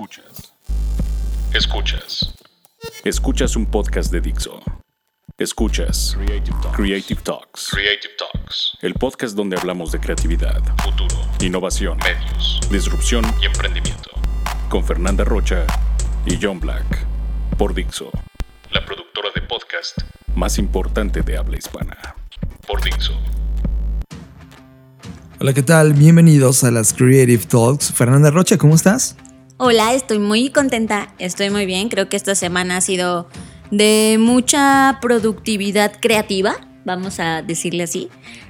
Escuchas. Escuchas. Escuchas un podcast de Dixo. Escuchas Creative Talks. Creative Talks. El podcast donde hablamos de creatividad, futuro, innovación, medios, disrupción y emprendimiento. Con Fernanda Rocha y John Black. Por Dixo. La productora de podcast más importante de habla hispana. Por Dixo. Hola, ¿qué tal? Bienvenidos a las Creative Talks. Fernanda Rocha, ¿cómo estás? Hola, estoy muy contenta, estoy muy bien. Creo que esta semana ha sido de mucha productividad creativa, vamos a decirle así.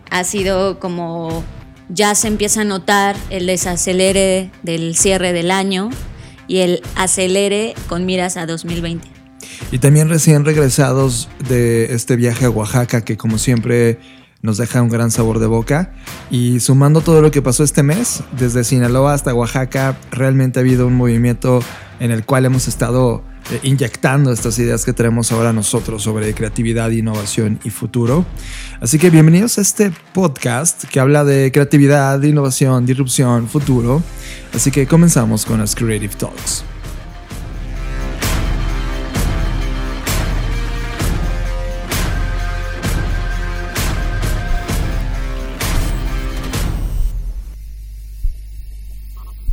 Ha sido como ya se empieza a notar el desacelere del cierre del año y el acelere con miras a 2020. Y también recién regresados de este viaje a Oaxaca que como siempre nos deja un gran sabor de boca. Y sumando todo lo que pasó este mes, desde Sinaloa hasta Oaxaca, realmente ha habido un movimiento en el cual hemos estado eh, inyectando estas ideas que tenemos ahora nosotros sobre creatividad, innovación y futuro. Así que bienvenidos a este podcast que habla de creatividad, innovación, disrupción, futuro. Así que comenzamos con las Creative Talks.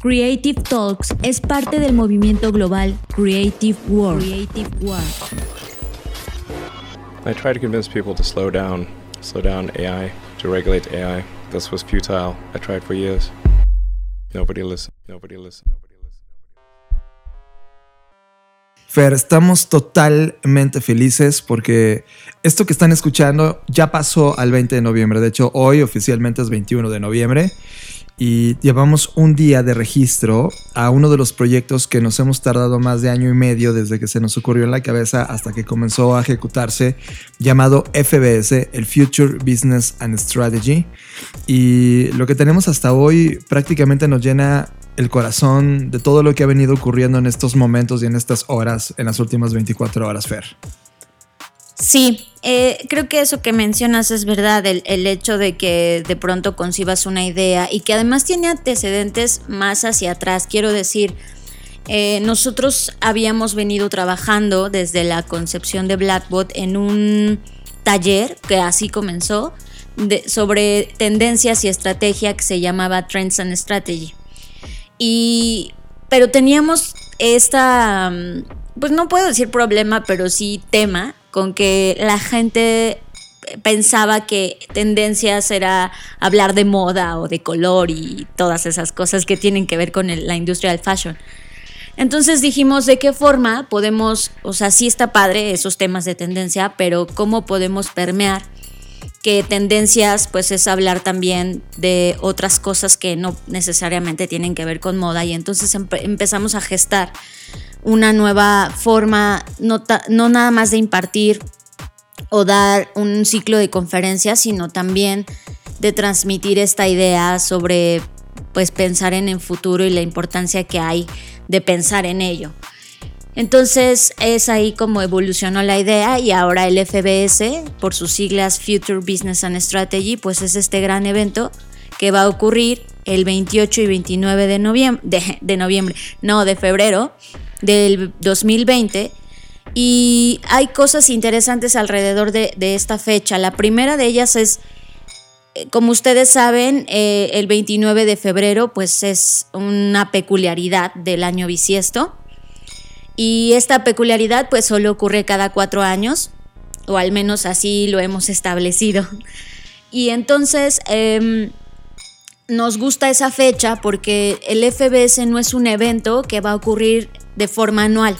Creative Talks es parte del movimiento global Creative World. Creative World. I try to convince people to slow down, slow down AI, to regulate AI. This was futile. I tried for years. Nobody listened. Nobody listened. Nobody listened. Fer, estamos totalmente felices porque esto que están escuchando ya pasó al 20 de noviembre. De hecho, hoy oficialmente es 21 de noviembre y llevamos un día de registro a uno de los proyectos que nos hemos tardado más de año y medio desde que se nos ocurrió en la cabeza hasta que comenzó a ejecutarse, llamado FBS, el Future Business and Strategy. Y lo que tenemos hasta hoy prácticamente nos llena el corazón de todo lo que ha venido ocurriendo en estos momentos y en estas horas, en las últimas 24 horas, Fer. Sí, eh, creo que eso que mencionas es verdad, el, hecho de que de pronto concibas una idea y que además tiene antecedentes más hacia atrás. Quiero decir, eh, nosotros habíamos venido trabajando desde la concepción de Blackbot en un taller que así comenzó sobre tendencias y estrategia que se llamaba Trends and Strategy. Y, pero teníamos esta, mm, pues no puedo decir problema, pero sí tema con que la gente pensaba que tendencias era hablar de moda o de color y todas esas cosas que tienen que ver con la industria del fashion. Entonces dijimos de qué forma podemos, o sea, sí está padre esos temas de tendencia, pero cómo podemos permear que tendencias pues es hablar también de otras cosas que no necesariamente tienen que ver con moda y entonces empezamos a gestar una nueva forma, no, no nada más de impartir o dar un ciclo de conferencias, sino también de transmitir esta idea sobre pues pensar en el futuro y la importancia que hay de pensar en ello. Entonces es ahí como evolucionó la idea y ahora el FBS, por sus siglas Future Business and Strategy, pues es este gran evento que va a ocurrir el 28 y 29 de noviembre, de noviembre, no, de febrero, del 2020 y hay cosas interesantes alrededor de, esta fecha. La primera de ellas es, eh, como ustedes saben, eh, el 29 de febrero pues es una peculiaridad del año bisiesto y esta peculiaridad pues solo ocurre cada cuatro años o al menos así lo hemos establecido. Y entonces... Em, nos gusta esa fecha porque el FBS no es un evento que va a ocurrir de forma anual.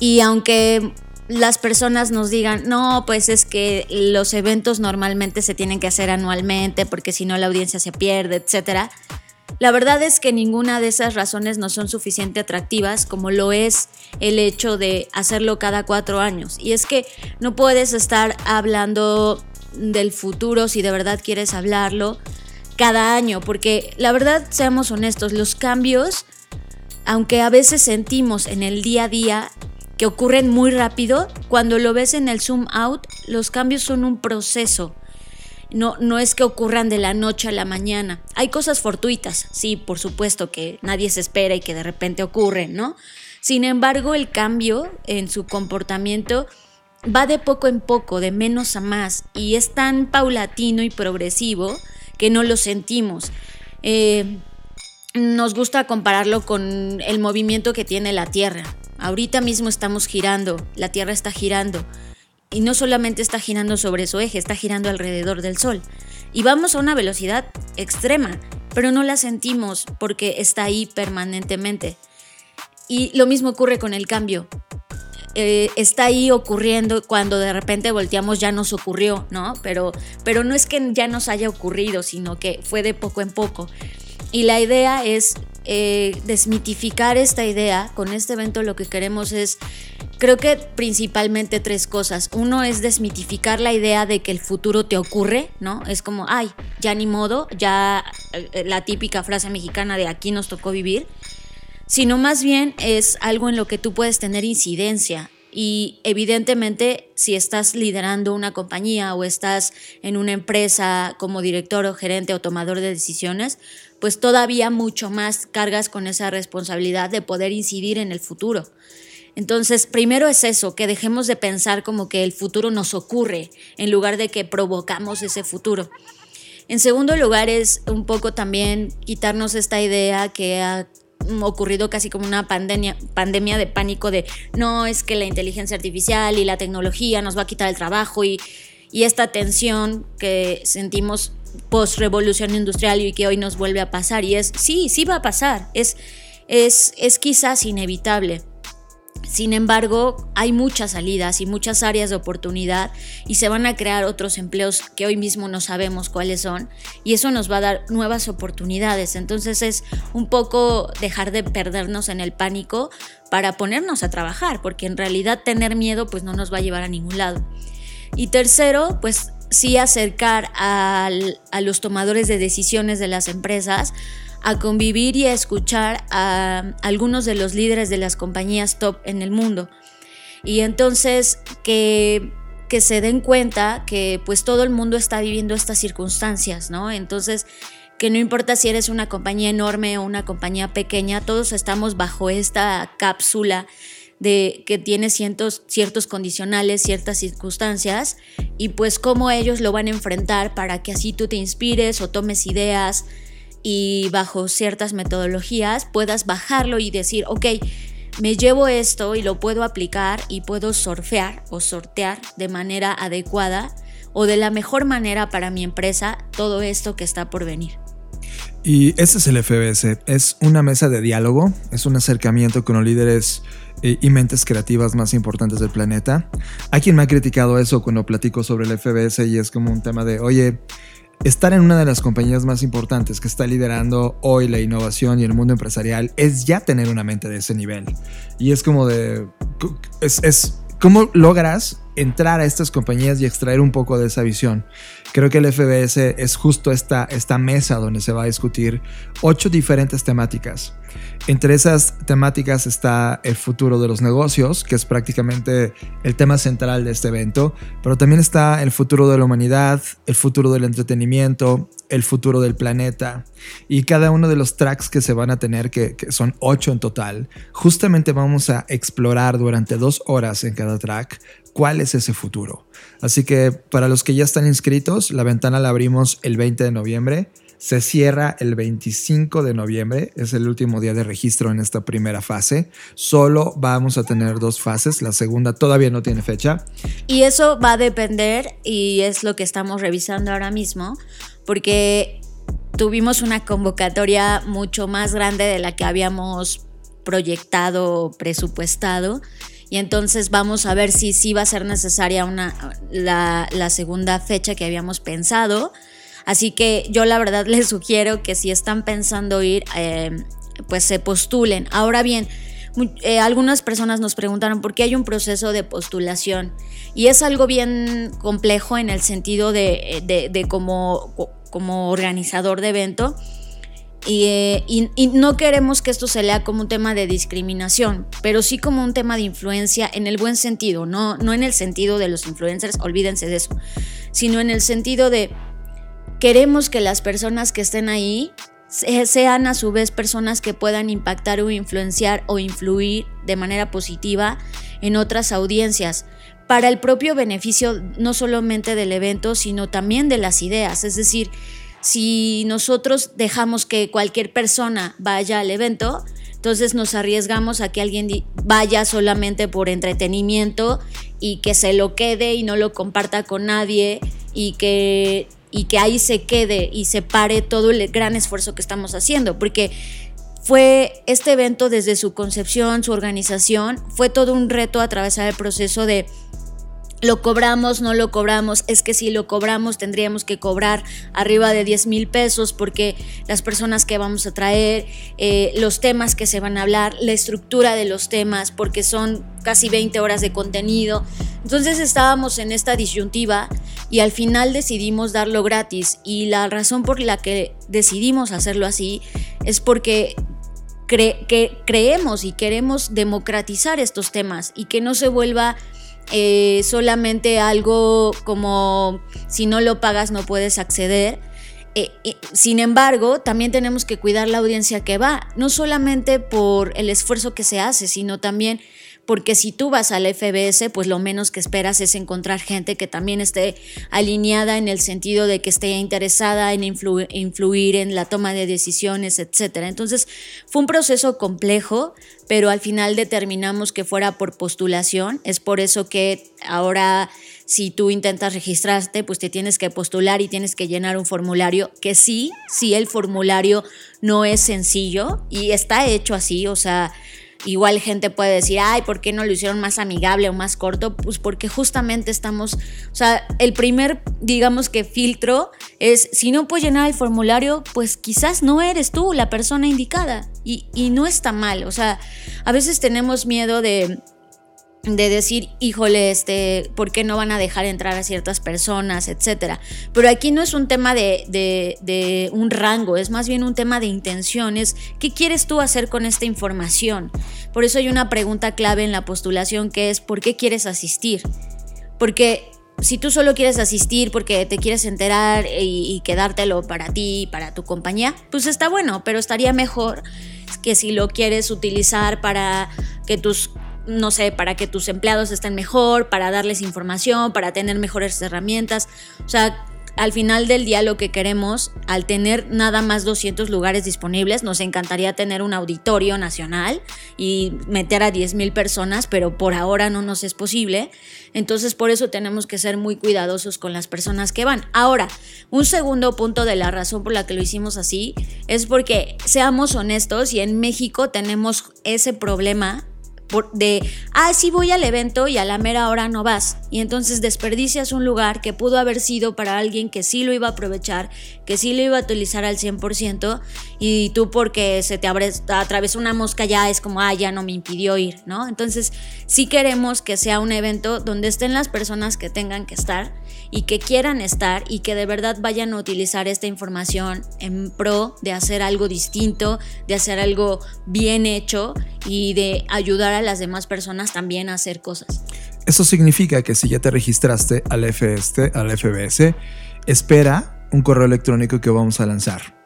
Y aunque las personas nos digan, no, pues es que los eventos normalmente se tienen que hacer anualmente porque si no la audiencia se pierde, etc. La verdad es que ninguna de esas razones no son suficientemente atractivas como lo es el hecho de hacerlo cada cuatro años. Y es que no puedes estar hablando del futuro si de verdad quieres hablarlo cada año, porque la verdad, seamos honestos, los cambios, aunque a veces sentimos en el día a día que ocurren muy rápido, cuando lo ves en el zoom out, los cambios son un proceso. No, no es que ocurran de la noche a la mañana. Hay cosas fortuitas, sí, por supuesto, que nadie se espera y que de repente ocurren, ¿no? Sin embargo, el cambio en su comportamiento va de poco en poco, de menos a más, y es tan paulatino y progresivo que no lo sentimos. Eh, nos gusta compararlo con el movimiento que tiene la Tierra. Ahorita mismo estamos girando, la Tierra está girando. Y no solamente está girando sobre su eje, está girando alrededor del Sol. Y vamos a una velocidad extrema, pero no la sentimos porque está ahí permanentemente. Y lo mismo ocurre con el cambio. Eh, está ahí ocurriendo cuando de repente volteamos ya nos ocurrió, ¿no? Pero, pero no es que ya nos haya ocurrido, sino que fue de poco en poco. Y la idea es eh, desmitificar esta idea. Con este evento lo que queremos es, creo que principalmente tres cosas. Uno es desmitificar la idea de que el futuro te ocurre, ¿no? Es como, ay, ya ni modo, ya eh, la típica frase mexicana de aquí nos tocó vivir. Sino más bien es algo en lo que tú puedes tener incidencia. Y evidentemente, si estás liderando una compañía o estás en una empresa como director o gerente o tomador de decisiones, pues todavía mucho más cargas con esa responsabilidad de poder incidir en el futuro. Entonces, primero es eso, que dejemos de pensar como que el futuro nos ocurre en lugar de que provocamos ese futuro. En segundo lugar es un poco también quitarnos esta idea que ha ocurrido casi como una pandemia, pandemia de pánico de no, es que la inteligencia artificial y la tecnología nos va a quitar el trabajo y, esta tensión que sentimos post-revolución industrial y que hoy nos vuelve a pasar. Y es, sí, sí va a pasar, es, es, es quizás inevitable. Sin embargo, hay muchas salidas y muchas áreas de oportunidad y se van a crear otros empleos que hoy mismo no sabemos cuáles son y eso nos va a dar nuevas oportunidades. Entonces es un poco dejar de perdernos en el pánico para ponernos a trabajar, porque en realidad tener miedo pues no nos va a llevar a ningún lado. Y tercero, pues sí acercar a los tomadores de decisiones de las empresas a convivir y a escuchar a algunos de los líderes de las compañías top en el mundo. Y entonces que, que se den cuenta que pues todo el mundo está viviendo estas circunstancias, ¿no? Entonces que no importa si eres una compañía enorme o una compañía pequeña, todos estamos bajo esta cápsula de que tiene ciertos, ciertos condicionales, ciertas circunstancias y pues cómo ellos lo van a enfrentar para que así tú te inspires o tomes ideas y bajo ciertas metodologías puedas bajarlo y decir, ok, me llevo esto y lo puedo aplicar y puedo surfear o sortear de manera adecuada o de la mejor manera para mi empresa todo esto que está por venir. Y ese es el FBS, es una mesa de diálogo, es un acercamiento con los líderes eh, y mentes creativas más importantes del planeta. Hay quien me ha criticado eso cuando platico sobre el FBS y es como un tema de, oye, estar en una de las compañías más importantes que está liderando hoy la innovación y el mundo empresarial es ya tener una mente de ese nivel. Y es como de, es, es ¿cómo logras entrar a estas compañías y extraer un poco de esa visión. Creo que el FBS es justo esta, esta mesa donde se va a discutir ocho diferentes temáticas. Entre esas temáticas está el futuro de los negocios, que es prácticamente el tema central de este evento, pero también está el futuro de la humanidad, el futuro del entretenimiento, el futuro del planeta y cada uno de los tracks que se van a tener, que, que son ocho en total, justamente vamos a explorar durante dos horas en cada track cuál es ese futuro. Así que para los que ya están inscritos, la ventana la abrimos el 20 de noviembre. Se cierra el 25 de noviembre, es el último día de registro en esta primera fase. Solo vamos a tener dos fases, la segunda todavía no tiene fecha. Y eso va a depender, y es lo que estamos revisando ahora mismo, porque tuvimos una convocatoria mucho más grande de la que habíamos proyectado, presupuestado y entonces vamos a ver si sí va a ser necesaria una, la, segunda fecha que habíamos pensado. Así que yo la verdad les sugiero que si están pensando ir, eh, pues se postulen. Ahora bien, eh, algunas personas nos preguntaron por qué hay un proceso de postulación y es algo bien complejo en el sentido de, de, como, como organizador de evento. Eh, y, no queremos que esto se lea como un tema de discriminación, pero sí como un tema de influencia en el buen sentido, no, no en el sentido de los influencers, olvídense de eso, sino en el sentido de queremos que las personas que estén ahí sean a su vez personas que puedan impactar o influenciar o influir de manera positiva en otras audiencias para el propio beneficio no solamente del evento, sino también de las ideas. Es decir, si nosotros dejamos que cualquier persona vaya al evento, entonces nos arriesgamos a que alguien vaya solamente por entretenimiento y que se lo quede y no lo comparta con nadie y que y que ahí se quede y se pare todo el gran esfuerzo que estamos haciendo, porque fue este evento desde su concepción, su organización, fue todo un reto atravesar el proceso de lo cobramos, no lo cobramos, es que si lo cobramos tendríamos que cobrar arriba de 10 mil pesos porque las personas que vamos a traer, eh, los temas que se van a hablar, la estructura de los temas, porque son casi 20 horas de contenido. Entonces estábamos en esta disyuntiva y al final decidimos darlo gratis y la razón por la que decidimos hacerlo así es porque que creemos y queremos democratizar estos temas y que no se vuelva eh, solamente algo como si no lo pagas no puedes acceder. Eh, sin embargo, también tenemos que cuidar la audiencia que va, no solamente por el esfuerzo que se hace, sino también porque si tú vas al FBS, pues lo menos que esperas es encontrar gente que también esté alineada en el sentido de que esté interesada en influir en la toma de decisiones, etc. Entonces, fue un proceso complejo, pero al final determinamos que fuera por postulación. Es por eso que ahora si tú intentas registrarte, pues te tienes que postular y tienes que llenar un formulario, que sí, sí el formulario no es sencillo y está hecho así, o sea, Igual gente puede decir, ay, ¿por qué no lo hicieron más amigable o más corto? Pues porque justamente estamos, o sea, el primer, digamos que filtro es, si no puedes llenar el formulario, pues quizás no eres tú la persona indicada. Y, y no está mal, o sea, a veces tenemos miedo de de decir, híjole, este, ¿por qué no van a dejar entrar a ciertas personas, etcétera? Pero aquí no es un tema de, de, un rango, es más bien un tema de intenciones. ¿Qué quieres tú hacer con esta información? Por eso hay una pregunta clave en la postulación que es, ¿por qué quieres asistir? Porque si tú solo quieres asistir porque te quieres enterar y, y quedártelo para ti, para tu compañía, pues está bueno, pero estaría mejor que si lo quieres utilizar para que tus no sé, para que tus empleados estén mejor, para darles información, para tener mejores herramientas. O sea, al final del día lo que queremos, al tener nada más 200 lugares disponibles, nos encantaría tener un auditorio nacional y meter a 10 mil personas, pero por ahora no nos es posible. Entonces por eso tenemos que ser muy cuidadosos con las personas que van. Ahora, un segundo punto de la razón por la que lo hicimos así es porque, seamos honestos, y en México tenemos ese problema de, ah, sí voy al evento y a la mera hora no vas. Y entonces desperdicias un lugar que pudo haber sido para alguien que sí lo iba a aprovechar, que sí lo iba a utilizar al 100% y tú porque se te atravesó una mosca ya es como, ah, ya no me impidió ir, ¿no? Entonces sí queremos que sea un evento donde estén las personas que tengan que estar y que quieran estar y que de verdad vayan a utilizar esta información en pro de hacer algo distinto, de hacer algo bien hecho y de ayudar a las demás personas también a hacer cosas. Eso significa que si ya te registraste al, FST, al FBS, espera un correo electrónico que vamos a lanzar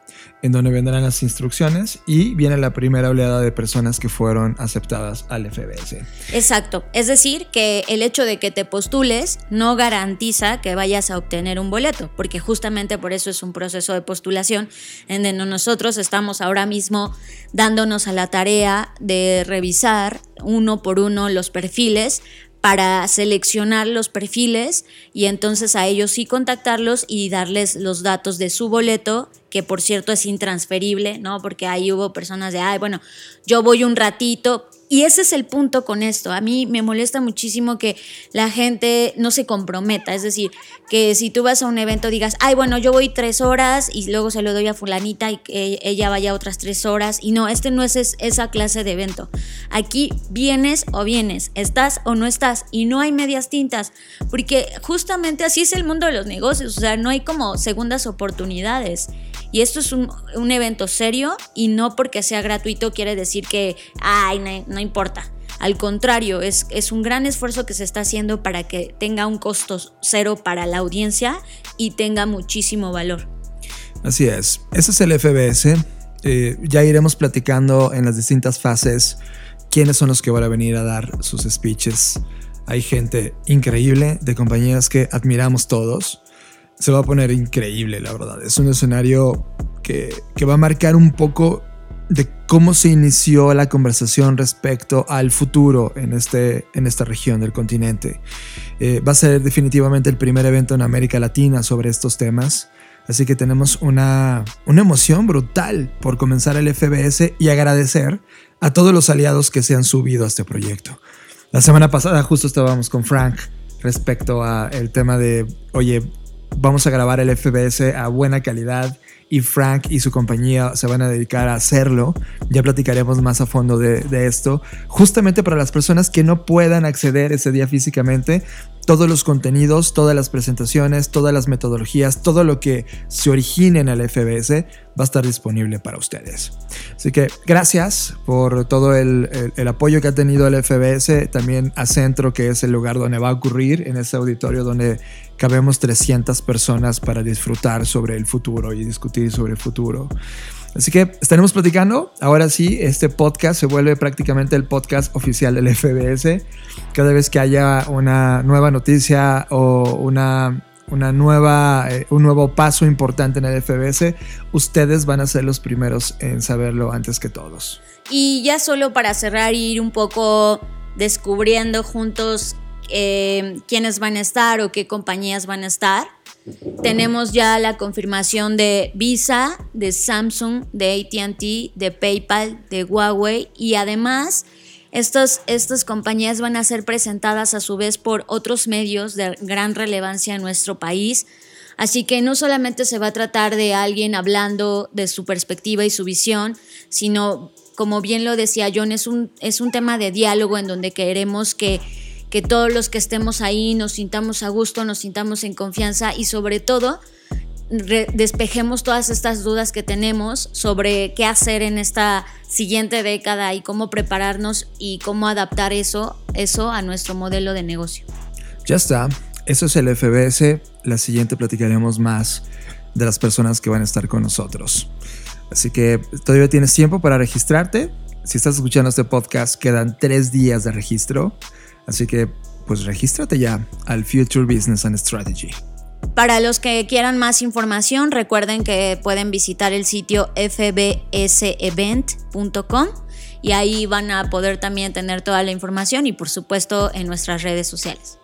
en donde vendrán las instrucciones y viene la primera oleada de personas que fueron aceptadas al FBS. Exacto, es decir, que el hecho de que te postules no garantiza que vayas a obtener un boleto, porque justamente por eso es un proceso de postulación en donde nosotros estamos ahora mismo dándonos a la tarea de revisar uno por uno los perfiles para seleccionar los perfiles y entonces a ellos sí contactarlos y darles los datos de su boleto que por cierto es intransferible, ¿no? Porque ahí hubo personas de, ay, bueno, yo voy un ratito, y ese es el punto con esto. A mí me molesta muchísimo que la gente no se comprometa. Es decir, que si tú vas a un evento digas, ay, bueno, yo voy tres horas y luego se lo doy a fulanita y que ella vaya otras tres horas. Y no, este no es esa clase de evento. Aquí vienes o vienes, estás o no estás y no hay medias tintas. Porque justamente así es el mundo de los negocios. O sea, no hay como segundas oportunidades. Y esto es un, evento serio y no porque sea gratuito quiere decir que, ay, no, importa. Al contrario, es, es, un gran esfuerzo que se está haciendo para que tenga un costo cero para la audiencia y tenga muchísimo valor. Así es. Ese es el FBS. Eh, ya iremos platicando en las distintas fases quiénes son los que van a venir a dar sus speeches. Hay gente increíble de compañías que admiramos todos se va a poner increíble, la verdad. Es un escenario que, va a marcar un poco de cómo se inició la conversación respecto al futuro en, este, en esta región del continente. Eh, va a ser definitivamente el primer evento en América Latina sobre estos temas. Así que tenemos una, una emoción brutal por comenzar el FBS y agradecer a todos los aliados que se han subido a este proyecto. La semana pasada justo estábamos con Frank respecto a el tema de, oye, vamos a grabar el FBS a buena calidad y Frank y su compañía se van a dedicar a hacerlo. Ya platicaremos más a fondo de, esto. Justamente para las personas que no puedan acceder ese día físicamente, todos los contenidos, todas las presentaciones, todas las metodologías, todo lo que se origine en el FBS va a estar disponible para ustedes. Así que gracias por todo el, apoyo que ha tenido el FBS, también a Centro, que es el lugar donde va a ocurrir, en ese auditorio donde cabemos 300 personas para disfrutar sobre el futuro y discutir sobre el futuro. Así que estaremos platicando. Ahora sí, este podcast se vuelve prácticamente el podcast oficial del FBS. Cada vez que haya una nueva noticia o una, una nueva, eh, un nuevo paso importante en el FBS, ustedes van a ser los primeros en saberlo antes que todos. Y ya solo para cerrar, ir un poco descubriendo juntos eh, quiénes van a estar o qué compañías van a estar. Tenemos ya la confirmación de Visa, de Samsung, de ATT, de PayPal, de Huawei y además estas, estas compañías van a ser presentadas a su vez por otros medios de gran relevancia en nuestro país. Así que no solamente se va a tratar de alguien hablando de su perspectiva y su visión, sino, como bien lo decía John, es un, es un tema de diálogo en donde queremos que que todos los que estemos ahí nos sintamos a gusto, nos sintamos en confianza y sobre todo despejemos todas estas dudas que tenemos sobre qué hacer en esta siguiente década y cómo prepararnos y cómo adaptar eso, eso a nuestro modelo de negocio. Ya está, eso es el FBS. La siguiente platicaremos más de las personas que van a estar con nosotros. Así que todavía tienes tiempo para registrarte. Si estás escuchando este podcast, quedan tres días de registro. Así que, pues regístrate ya al Future Business and Strategy. Para los que quieran más información, recuerden que pueden visitar el sitio fbsevent.com y ahí van a poder también tener toda la información y por supuesto en nuestras redes sociales.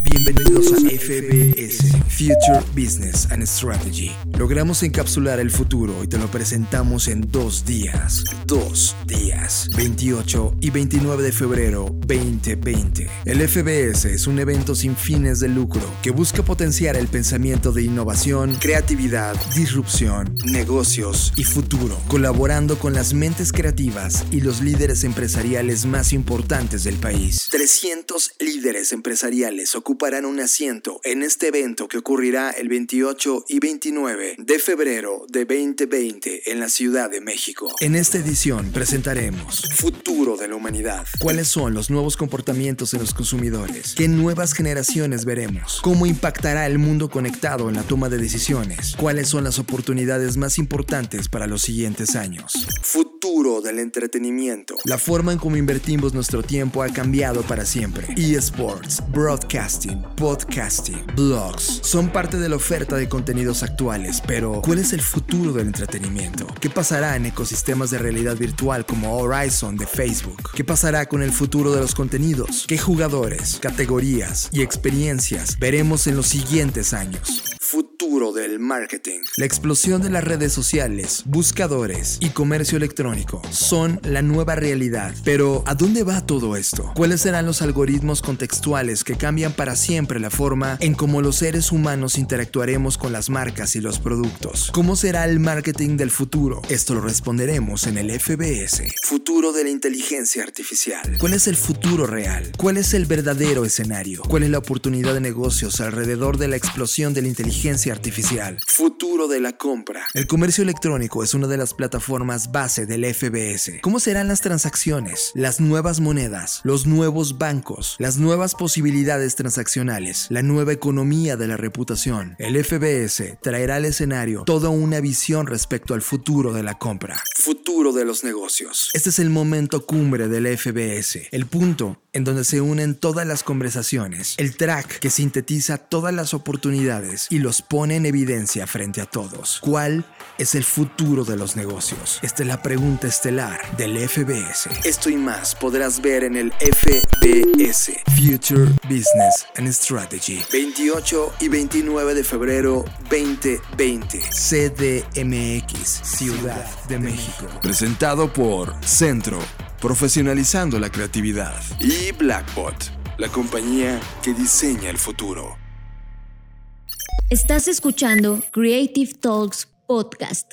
Bienvenidos a FBS, Future Business and Strategy. Logramos encapsular el futuro y te lo presentamos en dos días. Dos días, 28 y 29 de febrero 2020. El FBS es un evento sin fines de lucro que busca potenciar el pensamiento de innovación, creatividad, disrupción, negocios y futuro, colaborando con las mentes creativas y los líderes empresariales más importantes del país. 300 líderes empresariales ocuparán un asiento en este evento que ocurrirá el 28 y 29 de febrero de 2020 en la Ciudad de México. En esta edición presentaremos Futuro de la Humanidad. ¿Cuáles son los nuevos comportamientos en los consumidores? ¿Qué nuevas generaciones veremos? ¿Cómo impactará el mundo conectado en la toma de decisiones? ¿Cuáles son las oportunidades más importantes para los siguientes años? Futuro del entretenimiento. La forma en cómo invertimos nuestro tiempo ha cambiado para siempre. eSports, Broadcasting podcasting, blogs son parte de la oferta de contenidos actuales, pero ¿cuál es el futuro del entretenimiento? ¿Qué pasará en ecosistemas de realidad virtual como Horizon de Facebook? ¿Qué pasará con el futuro de los contenidos? ¿Qué jugadores, categorías y experiencias veremos en los siguientes años? Futuro del marketing. La explosión de las redes sociales, buscadores y comercio electrónico son la nueva realidad. Pero, ¿a dónde va todo esto? ¿Cuáles serán los algoritmos contextuales que cambian para siempre la forma en cómo los seres humanos interactuaremos con las marcas y los productos? ¿Cómo será el marketing del futuro? Esto lo responderemos en el FBS. Futuro de la inteligencia artificial. ¿Cuál es el futuro real? ¿Cuál es el verdadero escenario? ¿Cuál es la oportunidad de negocios alrededor de la explosión de la inteligencia artificial? Futuro de la compra. El comercio electrónico es una de las plataformas base del FBS. ¿Cómo serán las transacciones? Las nuevas monedas, los nuevos bancos, las nuevas posibilidades transaccionales, la nueva economía de la reputación. El FBS traerá al escenario toda una visión respecto al futuro de la compra. Futuro de los negocios. Este es el momento cumbre del FBS, el punto en donde se unen todas las conversaciones, el track que sintetiza todas las oportunidades y los pone en evidencia frente a todos. ¿Cuál es el futuro de los negocios? Esta es la pregunta estelar del FBS. Esto y más podrás ver en el FBS, Future Business and Strategy, 28 y 29 de febrero 2020, CDMX, Ciudad de México. Presentado por Centro profesionalizando la creatividad. Y Blackbot, la compañía que diseña el futuro. Estás escuchando Creative Talks Podcast.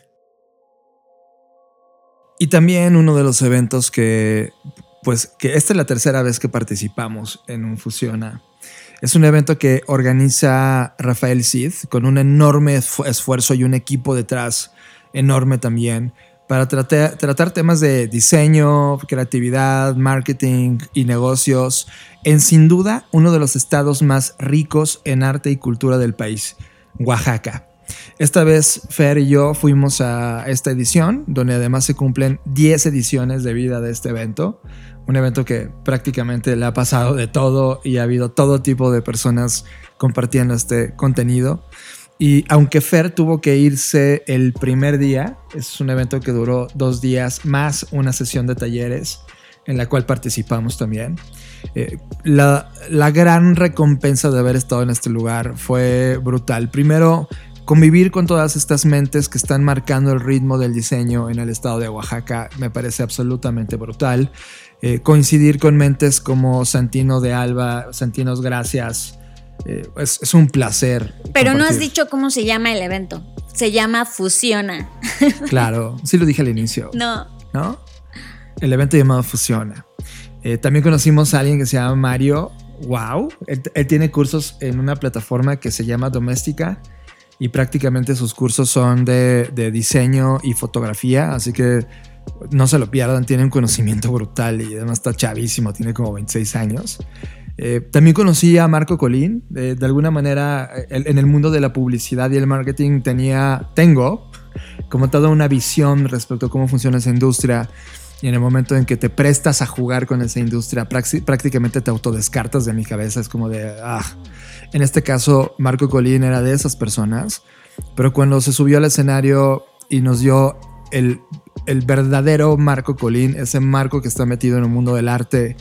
Y también uno de los eventos que, pues, que esta es la tercera vez que participamos en un Fusiona. Es un evento que organiza Rafael Cid con un enorme esfuerzo y un equipo detrás enorme también para tratar, temas de diseño, creatividad, marketing y negocios en sin duda uno de los estados más ricos en arte y cultura del país, Oaxaca. Esta vez Fer y yo fuimos a esta edición, donde además se cumplen 10 ediciones de vida de este evento. Un evento que prácticamente le ha pasado de todo y ha habido todo tipo de personas compartiendo este contenido. Y aunque Fer tuvo que irse el primer día, es un evento que duró dos días más una sesión de talleres en la cual participamos también. Eh, la, gran recompensa de haber estado en este lugar fue brutal. Primero, convivir con todas estas mentes que están marcando el ritmo del diseño en el estado de Oaxaca me parece absolutamente brutal. Eh, coincidir con mentes como Santino de Alba, Santinos Gracias, eh, es, un placer. Pero no has dicho cómo se llama el evento. Se llama Fusiona. Claro, sí lo dije al inicio. No. ¿No? El evento llamado Fusiona. Eh, también conocimos a alguien que se llama Mario. Wow. Él, tiene cursos en una plataforma que se llama Doméstica y prácticamente sus cursos son de, de diseño y fotografía. Así que no se lo pierdan. Tiene un conocimiento brutal y además está chavísimo. Tiene como 26 años. Eh, también conocí a Marco Colín. de alguna manera, en el mundo de la publicidad y el marketing tenía, tengo como toda una visión respecto a cómo funciona esa industria. Y en el momento en que te prestas a jugar con esa industria, prácticamente te autodescartas de mi cabeza. Es como de, ah. En este caso, Marco Colín era de esas personas. Pero cuando se subió al escenario y nos dio el, el verdadero Marco Colín, ese Marco que está metido en el mundo del arte,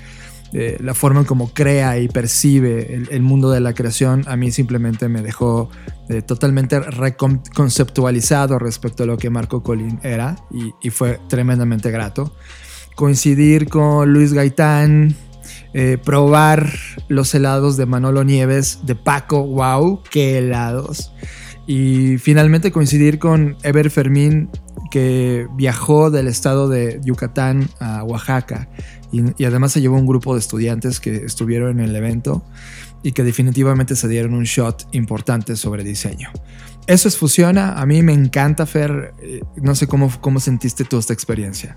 la forma en cómo crea y percibe el, mundo de la creación, a mí simplemente me dejó eh, totalmente reconceptualizado respecto a lo que Marco Colín era y, fue tremendamente grato. Coincidir con Luis Gaitán, eh, probar los helados de Manolo Nieves, de Paco, wow, qué helados. Y finalmente coincidir con Ever Fermín, que viajó del estado de Yucatán a Oaxaca y, además se llevó un grupo de estudiantes que estuvieron en el evento y que definitivamente se dieron un shot importante sobre diseño. Eso es Fusiona, a mí me encanta Fer, eh, no sé cómo, cómo sentiste tú esta experiencia.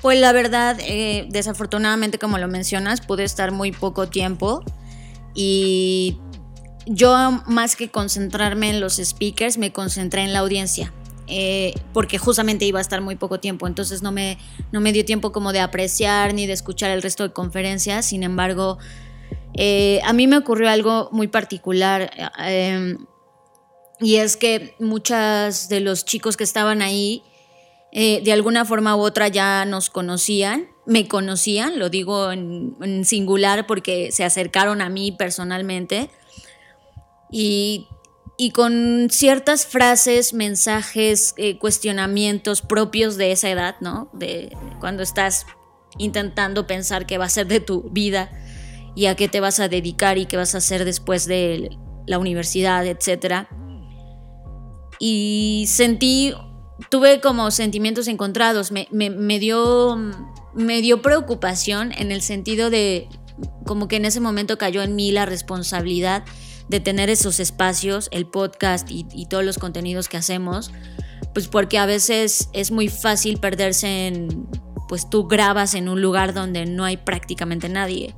Pues la verdad, eh, desafortunadamente como lo mencionas, pude estar muy poco tiempo y yo más que concentrarme en los speakers, me concentré en la audiencia. Eh, porque justamente iba a estar muy poco tiempo, entonces no me, no me dio tiempo como de apreciar ni de escuchar el resto de conferencias, sin embargo, eh, a mí me ocurrió algo muy particular em, y es que muchos de los chicos que estaban ahí, eh, de alguna forma u otra ya nos conocían, me conocían, lo digo en singular porque se acercaron a mí personalmente. Y y con ciertas frases, mensajes, eh, cuestionamientos propios de esa edad, ¿no? De cuando estás intentando pensar qué va a ser de tu vida y a qué te vas a dedicar y qué vas a hacer después de la universidad, etc. Y sentí, tuve como sentimientos encontrados, me, me, dio, me dio preocupación en el sentido de como que en ese momento cayó en mí la responsabilidad de tener esos espacios, el podcast y, todos los contenidos que hacemos, pues porque a veces es muy fácil perderse en, pues tú grabas en un lugar donde no hay prácticamente nadie.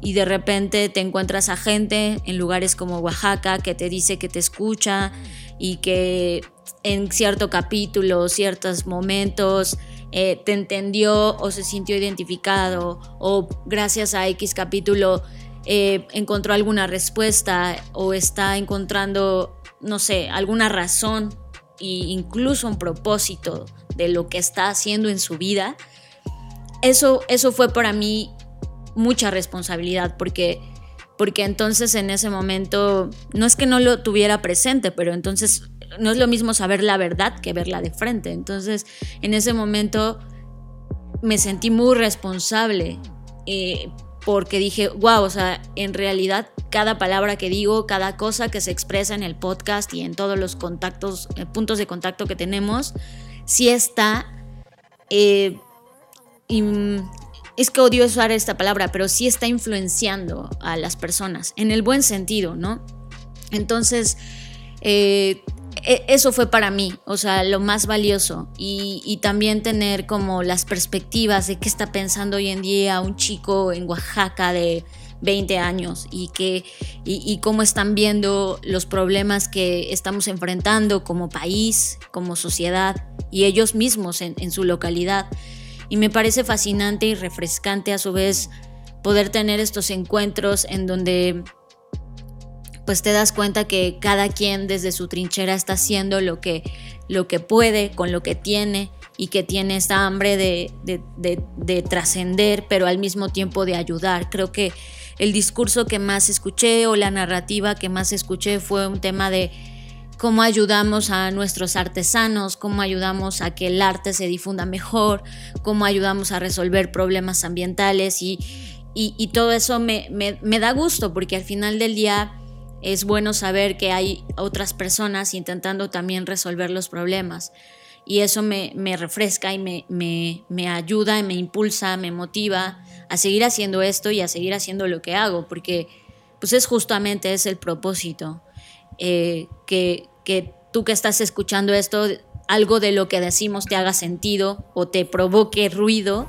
Y de repente te encuentras a gente en lugares como Oaxaca que te dice que te escucha y que en cierto capítulo, ciertos momentos, eh, te entendió o se sintió identificado o gracias a X capítulo eh, encontró alguna respuesta o está encontrando, no sé, alguna razón e incluso un propósito de lo que está haciendo en su vida. Eso, eso fue para mí mucha responsabilidad porque porque entonces en ese momento no es que no lo tuviera presente, pero entonces no es lo mismo saber la verdad que verla de frente. Entonces en ese momento me sentí muy responsable eh, porque dije, wow, o sea, en realidad cada palabra que digo, cada cosa que se expresa en el podcast y en todos los contactos, eh, puntos de contacto que tenemos, sí está eh, es que odio usar esta palabra, pero sí está influenciando a las personas, en el buen sentido, ¿no? Entonces, eh, eso fue para mí, o sea, lo más valioso. Y, también tener como las perspectivas de qué está pensando hoy en día un chico en Oaxaca de 20 años y, que, y, cómo están viendo los problemas que estamos enfrentando como país, como sociedad y ellos mismos en su localidad. Y me parece fascinante y refrescante a su vez poder tener estos encuentros en donde pues te das cuenta que cada quien desde su trinchera está haciendo lo que, lo que puede con lo que tiene y que tiene esta hambre de, de trascender, pero al mismo tiempo de ayudar. Creo que el discurso que más escuché o la narrativa que más escuché fue un tema de cómo ayudamos a nuestros artesanos, cómo ayudamos a que el arte se difunda mejor, cómo ayudamos a resolver problemas ambientales y, y, todo eso me, me, da gusto porque al final del día es bueno saber que hay otras personas intentando también resolver los problemas. Y eso me, refresca y me, ayuda y me impulsa, me motiva a seguir haciendo esto y a seguir haciendo lo que hago, porque pues es justamente es el propósito, eh, que, que tú que estás escuchando esto, algo de lo que decimos te haga sentido o te provoque ruido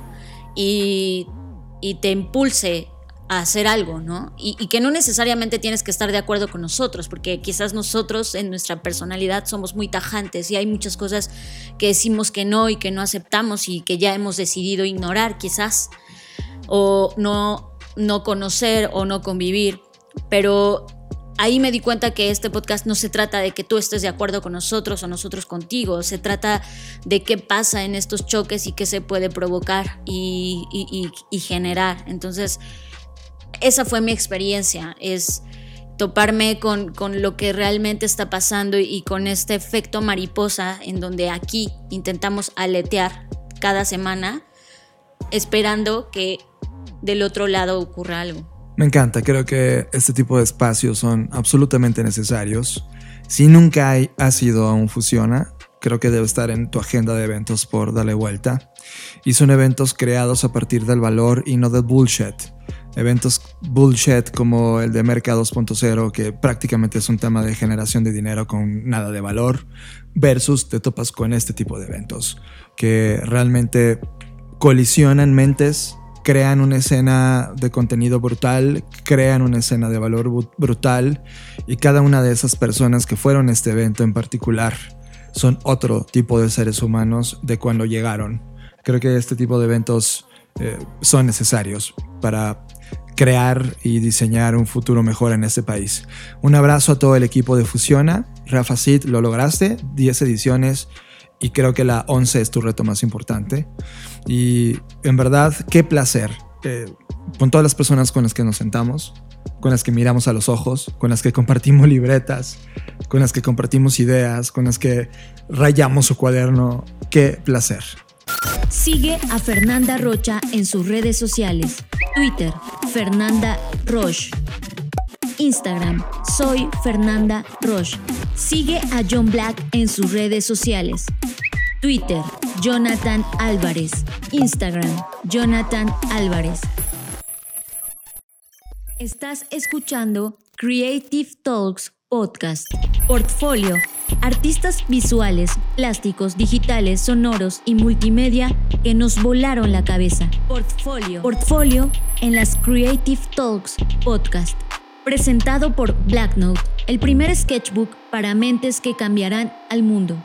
y, te impulse hacer algo, ¿no? Y, y, que no necesariamente tienes que estar de acuerdo con nosotros, porque quizás nosotros en nuestra personalidad somos muy tajantes y hay muchas cosas que decimos que no y que no aceptamos y que ya hemos decidido ignorar quizás, o no, no conocer o no convivir. Pero ahí me di cuenta que este podcast no se trata de que tú estés de acuerdo con nosotros o nosotros contigo, se trata de qué pasa en estos choques y qué se puede provocar y, generar. Entonces, esa fue mi experiencia, es toparme con, con, lo que realmente está pasando y con este efecto mariposa en donde aquí intentamos aletear cada semana, esperando que del otro lado ocurra algo. Me encanta, creo que este tipo de espacios son absolutamente necesarios. Si nunca hay, has ido a un Fusiona, creo que debe estar en tu agenda de eventos por darle vuelta. Y son eventos creados a partir del valor y no del bullshit. Eventos bullshit como el de Merca 2.0, que prácticamente es un tema de generación de dinero con nada de valor, versus te topas con este tipo de eventos, que realmente colisionan mentes crean una escena de contenido brutal, crean una escena de valor brutal y cada una de esas personas que fueron a este evento en particular son otro tipo de seres humanos de cuando llegaron. Creo que este tipo de eventos eh, son necesarios para crear y diseñar un futuro mejor en este país. Un abrazo a todo el equipo de Fusiona. Rafa Sid, lo lograste, 10 ediciones y creo que la 11 es tu reto más importante. Y en verdad, qué placer. Eh, con todas las personas con las que nos sentamos, con las que miramos a los ojos, con las que compartimos libretas, con las que compartimos ideas, con las que rayamos su cuaderno. ¡Qué placer! Sigue a Fernanda Rocha en sus redes sociales. Twitter, Fernanda Roche. Instagram, soy Fernanda Roche. Sigue a John Black en sus redes sociales. Twitter, Jonathan Álvarez. Instagram, Jonathan Álvarez. Estás escuchando Creative Talks Podcast. Portfolio. Artistas visuales, plásticos, digitales, sonoros y multimedia que nos volaron la cabeza. Portfolio. Portfolio en las Creative Talks Podcast. Presentado por Blacknote, el primer sketchbook para mentes que cambiarán al mundo.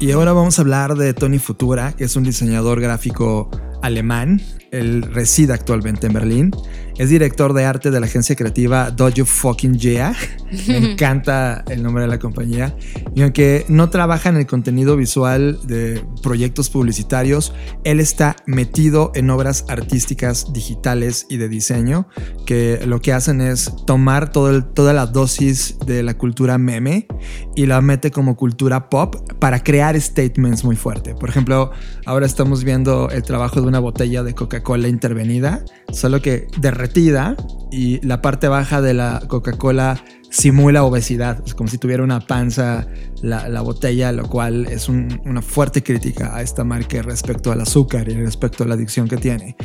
Y ahora vamos a hablar de Tony Futura, que es un diseñador gráfico alemán. Él reside actualmente en Berlín es director de arte de la agencia creativa Dojo Fucking Yeah. Me encanta el nombre de la compañía. Y aunque no trabaja en el contenido visual de proyectos publicitarios, él está metido en obras artísticas digitales y de diseño que lo que hacen es tomar todo toda la dosis de la cultura meme y la mete como cultura pop para crear statements muy fuertes. Por ejemplo, ahora estamos viendo el trabajo de una botella de Coca-Cola intervenida, solo que de y la parte baja de la Coca-Cola simula obesidad. Es como si tuviera una panza la, botella, lo cual es una fuerte crítica a esta marca respecto al azúcar y respecto a la adicción que tiene.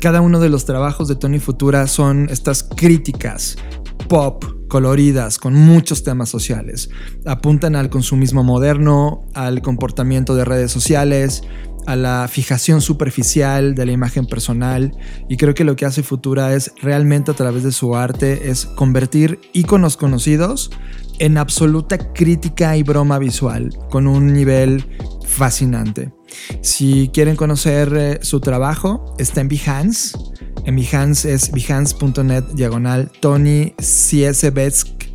Cada uno de los trabajos de Tony Futura son estas críticas pop coloridas, con muchos temas sociales. Apuntan al consumismo moderno, al comportamiento de redes sociales, a la fijación superficial de la imagen personal y creo que lo que hace Futura es realmente a través de su arte es convertir iconos conocidos en absoluta crítica y broma visual con un nivel fascinante. Si quieren conocer eh, su trabajo, está en Behance. En Behance es behance.net diagonal Tony Ciesebetsk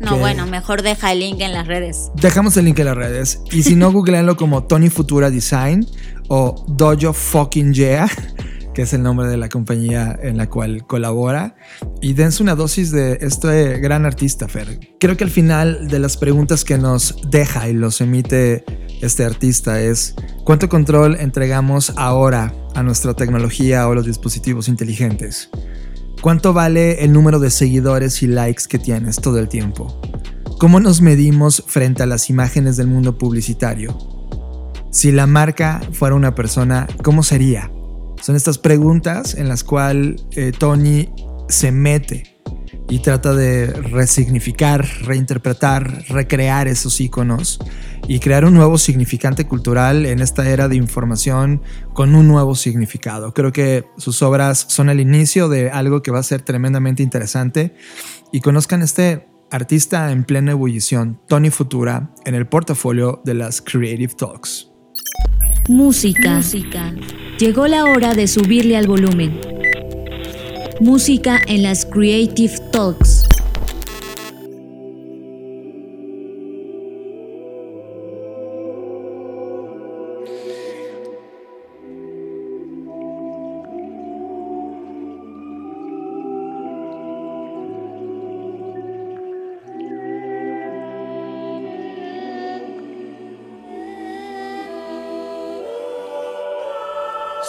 no, bueno, mejor deja el link en las redes. Dejamos el link en las redes. Y si no, googleenlo como Tony Futura Design o Dojo Fucking Yeah, que es el nombre de la compañía en la cual colabora. Y dense una dosis de este gran artista, Fer. Creo que al final de las preguntas que nos deja y los emite este artista es ¿cuánto control entregamos ahora a nuestra tecnología o los dispositivos inteligentes? ¿Cuánto vale el número de seguidores y likes que tienes todo el tiempo? ¿Cómo nos medimos frente a las imágenes del mundo publicitario? Si la marca fuera una persona, ¿cómo sería? Son estas preguntas en las cuales eh, Tony se mete y trata de resignificar, reinterpretar, recrear esos iconos y crear un nuevo significante cultural en esta era de información con un nuevo significado. Creo que sus obras son el inicio de algo que va a ser tremendamente interesante y conozcan este artista en plena ebullición, Tony Futura, en el portafolio de las Creative Talks. Música. Música. Llegó la hora de subirle al volumen. Música en las Creative Talks.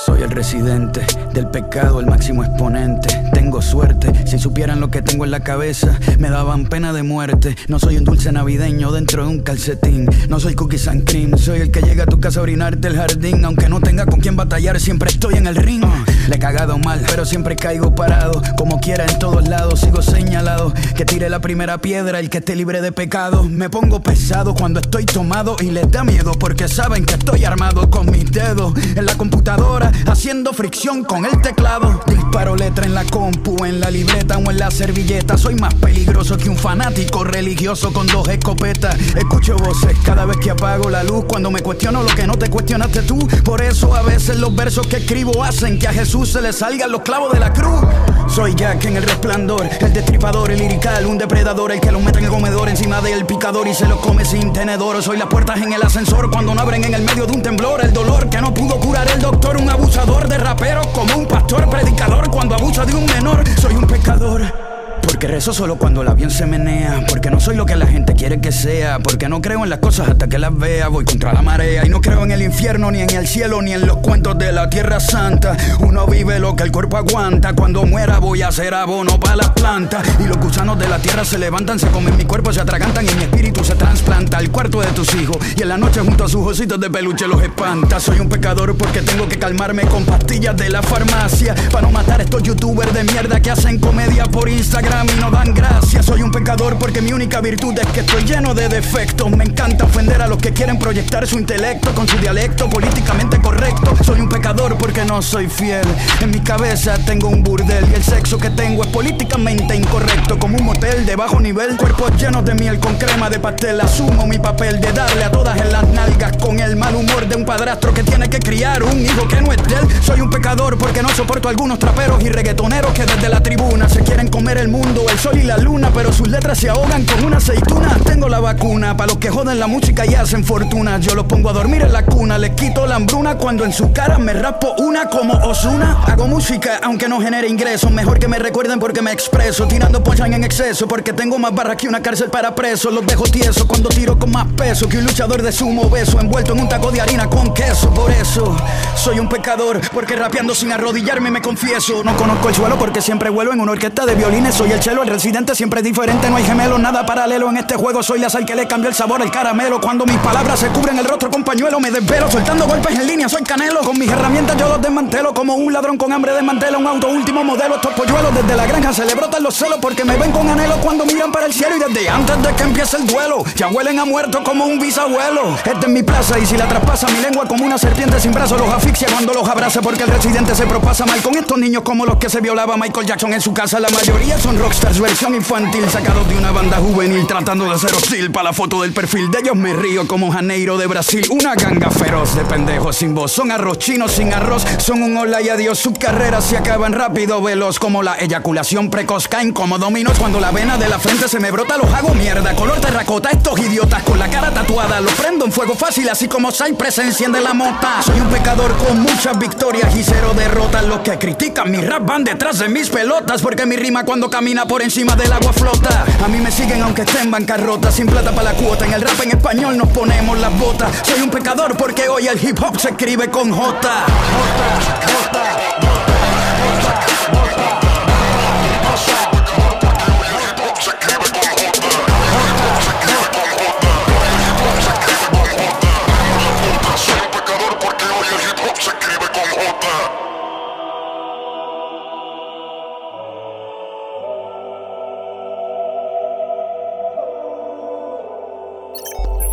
Soy el residente del pecado, el máximo exponente. Tengo suerte, si supieran lo que tengo en la cabeza, me daban pena de muerte. No soy un dulce navideño dentro de un calcetín. No soy cookies and cream, soy el que llega a tu casa a orinarte el jardín. Aunque no tenga con quién batallar, siempre estoy en el ring. Le he cagado mal, pero siempre caigo parado. Como quiera en todos lados, sigo señalado. Que tire la primera piedra, el que esté libre de pecado. Me pongo pesado cuando estoy tomado y les da miedo porque saben que estoy armado con mis dedos en la computadora, haciendo fricción con el teclado. Disparo letra en la compu, en la libreta o en la servilleta. Soy más peligroso que un fanático religioso con dos escopetas. Escucho voces cada vez que apago la luz. Cuando me cuestiono lo que no te cuestionaste tú. Por eso a veces los versos que escribo hacen que a Jesús se le salgan los clavos de la cruz. Soy Jack en el resplandor, el destripador, el lirical, un depredador, el que lo mete en el comedor encima del picador y se lo come sin tenedor. Soy las puertas en el ascensor cuando no abren en el medio de un temblor. El dolor que no pudo curar el doctor, un abusador de rapero como un pastor predicador cuando abusa de un menor. Soy un pecador. Porque rezo solo cuando el avión se menea. Porque no soy lo que la gente quiere que sea. Porque no creo en las cosas hasta que las vea. Voy contra la marea. Y no creo en el infierno, ni en el cielo, ni en los cuentos de la tierra santa. Uno vive lo que el cuerpo aguanta. Cuando muera voy a hacer abono para las plantas. Y los gusanos de la tierra se levantan, se comen mi cuerpo, se atragantan y mi espíritu se trasplanta al cuarto de tus hijos. Y en la noche junto a sus ositos de peluche los espanta. Soy un pecador porque tengo que calmarme con pastillas de la farmacia. Para no matar a estos youtubers de mierda que hacen comedia por Instagram y no dan gracias. Soy un pecador porque mi única virtud es que estoy lleno de defectos. Me encanta ofender a los que quieren proyectar su intelecto con su dialecto políticamente correcto. Soy un pecador porque no soy fiel. En mi cabeza tengo un burdel y el sexo que tengo es políticamente incorrecto. Como un motel de bajo nivel, cuerpos llenos de miel con crema de pastel. Asumo mi papel de darle a todas en las nalgas con el mal humor de un padrastro que tiene que criar un hijo que no es de él. Soy un pecador porque no soporto a algunos traperos y reggaetoneros que desde la tribuna se quieren comer el mundo el sol y la luna, pero sus letras se ahogan con una aceituna. Tengo la vacuna para los que joden la música y hacen fortuna. Yo los pongo a dormir en la cuna, les quito la hambruna cuando en su cara me raspo una como Osuna. Hago música aunque no genere ingresos, mejor que me recuerden porque me expreso, tirando ponchan en exceso, porque tengo más barras que una cárcel para presos. Los dejo tiesos cuando tiro con más peso que un luchador de sumo beso envuelto en un taco de harina con queso. Por eso soy un pecador, porque rapeando sin arrodillarme me confieso. No conozco el suelo porque siempre vuelo en una orquesta de violines. El chelo, el residente siempre es diferente, no hay gemelo, nada paralelo en este juego. Soy la sal que le cambió el sabor al caramelo. Cuando mis palabras se cubren el rostro con pañuelo, me desvelo, soltando golpes en línea, soy canelo. Con mis herramientas yo los desmantelo, como un ladrón con hambre desmantela un auto último modelo. Estos polluelos desde la granja se le brotan los celos porque me ven con anhelo cuando miran para el cielo y desde antes de que empiece el duelo, ya huelen a muerto como un bisabuelo. Esta es mi plaza y si la traspasa mi lengua como una serpiente sin brazos los asfixia cuando los abraza porque el residente se propasa mal con estos niños como los que se violaba Michael Jackson en su casa. La mayoría son rockstars versión infantil sacados de una banda juvenil tratando de ser hostil para la foto del perfil de ellos. Me río como Janeiro de Brasil una ganga feroz de pendejos sin voz. Son arroz chinos sin arroz son un hola y adiós. Sus carreras se acaban rápido veloz como la eyaculación precoz. Caen como dominos cuando la vena de la frente se me brota los hago mierda. Color terracota estos idiotas con la cara tatuada. Los prendo en fuego fácil así como Cypress enciende la mota. Soy un pecador con muchas victorias y cero derrotas. Los que critican mi rap van detrás de mis pelotas porque mi rima cuando por encima del agua flota. A mí me siguen aunque esté en bancarrota, sin plata para la cuota. En el rap en español nos ponemos las botas. Soy un pecador porque hoy el hip hop se escribe con J.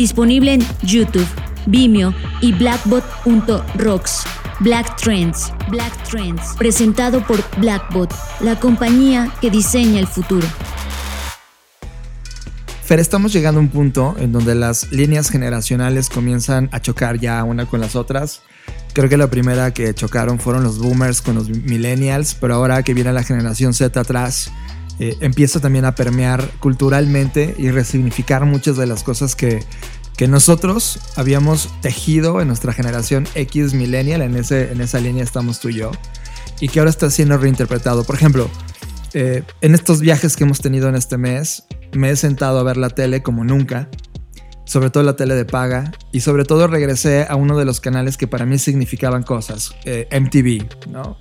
disponible en YouTube, Vimeo y blackbot.rocks. Black Trends, Black Trends, presentado por Blackbot, la compañía que diseña el futuro. Fer, estamos llegando a un punto en donde las líneas generacionales comienzan a chocar ya una con las otras. Creo que la primera que chocaron fueron los boomers con los millennials, pero ahora que viene la generación Z atrás, eh, empieza también a permear culturalmente y resignificar muchas de las cosas que, que nosotros habíamos tejido en nuestra generación X millennial, en, ese, en esa línea estamos tú y yo, y que ahora está siendo reinterpretado. Por ejemplo, eh, en estos viajes que hemos tenido en este mes, me he sentado a ver la tele como nunca, sobre todo la tele de paga, y sobre todo regresé a uno de los canales que para mí significaban cosas, eh, MTV, ¿no?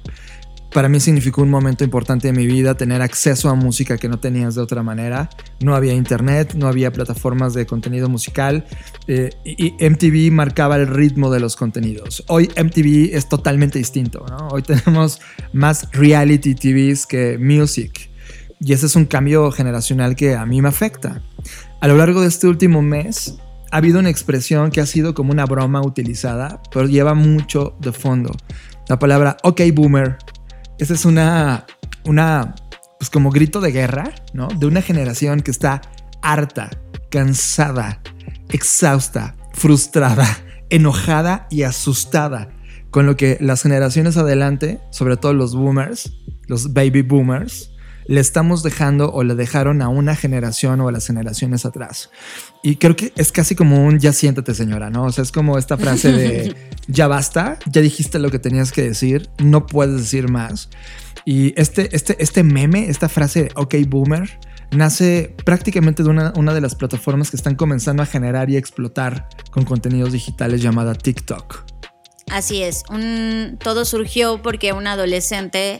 Para mí significó un momento importante de mi vida tener acceso a música que no tenías de otra manera. No había internet, no había plataformas de contenido musical eh, y MTV marcaba el ritmo de los contenidos. Hoy MTV es totalmente distinto. Hoy tenemos más reality TVs que music y ese es un cambio generacional que a mí me afecta. A lo largo de este último mes ha habido una expresión que ha sido como una broma utilizada, pero lleva mucho de fondo. La palabra OK Boomer esa es una, una, pues como grito de guerra, ¿no? De una generación que está harta, cansada, exhausta, frustrada, enojada y asustada con lo que las generaciones adelante, sobre todo los boomers, los baby boomers, le estamos dejando o le dejaron a una generación o a las generaciones atrás. Y creo que es casi como un ya siéntate señora, ¿no? O sea, es como esta frase de ya basta, ya dijiste lo que tenías que decir, no puedes decir más. Y este, este, este meme, esta frase de ok boomer, nace prácticamente de una, una de las plataformas que están comenzando a generar y explotar con contenidos digitales llamada TikTok. Así es, un, todo surgió porque un adolescente,